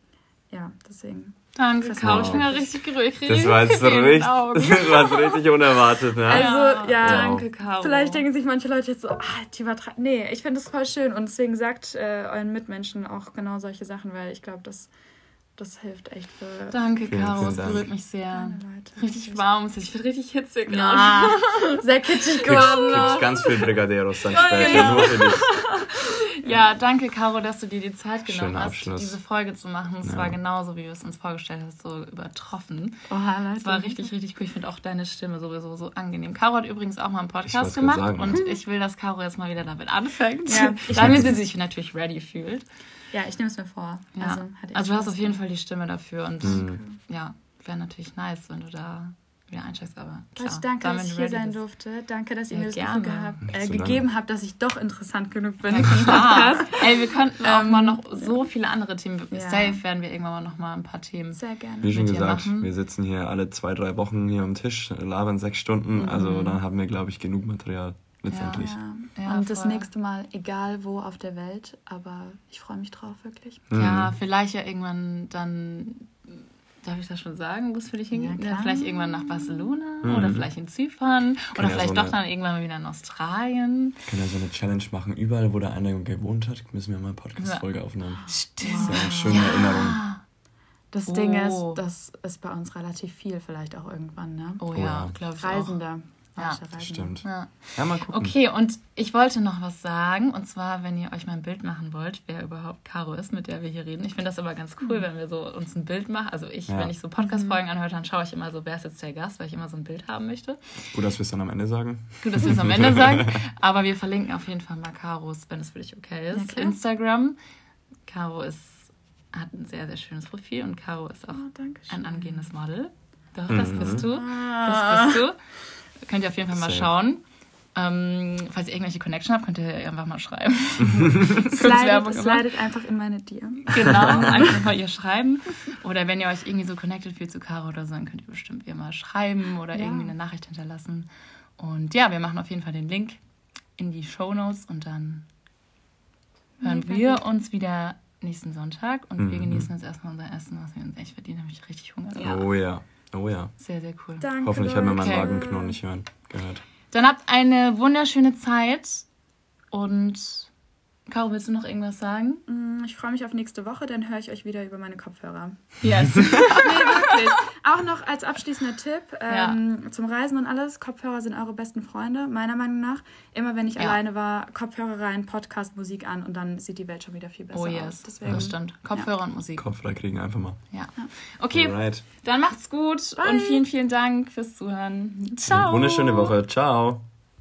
ja, deswegen. Danke, Caro. Ich bin ja richtig gerührt. Das <laughs> war jetzt richtig, <laughs> das war richtig unerwartet, ne? Also, ja. Danke, Caro. Vielleicht denken sich manche Leute jetzt so, ah, die war Nee, ich finde das voll schön. Und deswegen sagt äh, euren Mitmenschen auch genau solche Sachen, weil ich glaube, das das hilft echt für. Danke, Caro, es berührt mich sehr. Richtig warm, ich bin richtig hitzig gerade. Ja, <laughs> sehr kitschig geworden. Du kriegst ganz viel Brigadeiros dann später, genau. nur für dich. <laughs> Ja, danke, Caro, dass du dir die Zeit genommen Schöner hast, Abschluss. diese Folge zu machen. Es ja. war genauso, wie du es uns vorgestellt hast, so übertroffen. Oha, Leute. Es war richtig, richtig cool. Ich finde auch deine Stimme sowieso so angenehm. Caro hat übrigens auch mal einen Podcast gemacht und ich will, dass Caro jetzt mal wieder damit anfängt. Ja, damit sie sich natürlich ready fühlt. Ja, ich nehme es mir vor. Ja. Also, also du hast auf jeden Fall die Stimme dafür und mhm. ja, wäre natürlich nice, wenn du da wieder einsteigst, aber klar. Ich danke, dass ich hier sein bist. durfte. Danke, dass ihr mir das Gefühl gehabt, äh, gegeben habt, dass ich doch interessant genug bin ja. <laughs> Ey, wir könnten auch ähm, mal noch so viele andere Themen. Ja. Safe werden wir irgendwann mal noch mal ein paar Themen Sehr gerne. Wie schon gesagt, machen. wir sitzen hier alle zwei, drei Wochen hier am Tisch, labern sechs Stunden. Mhm. Also dann haben wir, glaube ich, genug Material letztendlich. Ja, ja. und voll. das nächste Mal, egal wo auf der Welt, aber ich freue mich drauf, wirklich. Mhm. Ja, vielleicht ja irgendwann dann, darf ich das schon sagen, wo es für dich hingeht? Ja, vielleicht irgendwann nach Barcelona mhm. oder vielleicht in Zypern Kann oder vielleicht so doch dann irgendwann mal wieder in Australien. Ich kann ja so eine Challenge machen, überall, wo der eine gewohnt hat, müssen wir mal eine Podcast-Folge aufnehmen. Stimmt. Das ist eine schöne Erinnerung. Das oh. Ding ist, das ist bei uns relativ viel, vielleicht auch irgendwann, ne? Oh, oh ja, glaube ich. Reisende. Auch. Ja, stimmt. Ja. ja, mal gucken. Okay, und ich wollte noch was sagen. Und zwar, wenn ihr euch mal ein Bild machen wollt, wer überhaupt Caro ist, mit der wir hier reden. Ich finde das aber ganz cool, mhm. wenn wir so uns ein Bild machen. Also ich, ja. wenn ich so Podcast-Folgen mhm. anhöre, dann schaue ich immer so, wer ist jetzt der Gast, weil ich immer so ein Bild haben möchte. Gut, dass wir es dann am Ende sagen. Gut, dass wir es am Ende <laughs> sagen. Aber wir verlinken auf jeden Fall mal Caros, wenn es für dich okay ist, ja, Instagram. Caro ist, hat ein sehr, sehr schönes Profil und Caro ist auch oh, ein angehendes Model. Doch, das mhm. bist du. Das bist du. Könnt ihr auf jeden Fall mal schauen. Ähm, falls ihr irgendwelche Connection habt, könnt ihr einfach mal schreiben. <laughs> slidet, slidet einfach in meine DM. Genau, <laughs> einfach mal ihr schreiben. Oder wenn ihr euch irgendwie so connected fühlt zu Caro oder so, dann könnt ihr bestimmt ihr mal schreiben oder ja. irgendwie eine Nachricht hinterlassen. Und ja, wir machen auf jeden Fall den Link in die Show Notes und dann hören ja, wir uns wieder nächsten Sonntag und mhm. wir genießen jetzt erstmal unser Essen, was wir uns echt verdienen. Da habe ich richtig Hunger. Ja. Oh ja. Oh ja. Sehr, sehr cool. Danke. Hoffentlich hat man meinen okay. Magenknurren nicht hören, gehört. Dann habt eine wunderschöne Zeit und Caro, willst du noch irgendwas sagen? Mm, ich freue mich auf nächste Woche, dann höre ich euch wieder über meine Kopfhörer. Yes. <laughs> nee, wirklich. Auch noch als abschließender Tipp ähm, ja. zum Reisen und alles: Kopfhörer sind eure besten Freunde, meiner Meinung nach. Immer wenn ich ja. alleine war, Kopfhörer rein, Podcast, Musik an und dann sieht die Welt schon wieder viel besser oh, yes. aus. Deswegen, das stimmt. Kopfhörer ja. und Musik. Kopfhörer kriegen einfach mal. Ja. Okay, Alright. dann macht's gut Bye. und vielen, vielen Dank fürs Zuhören. Ciao. Wunderschöne Woche. Ciao.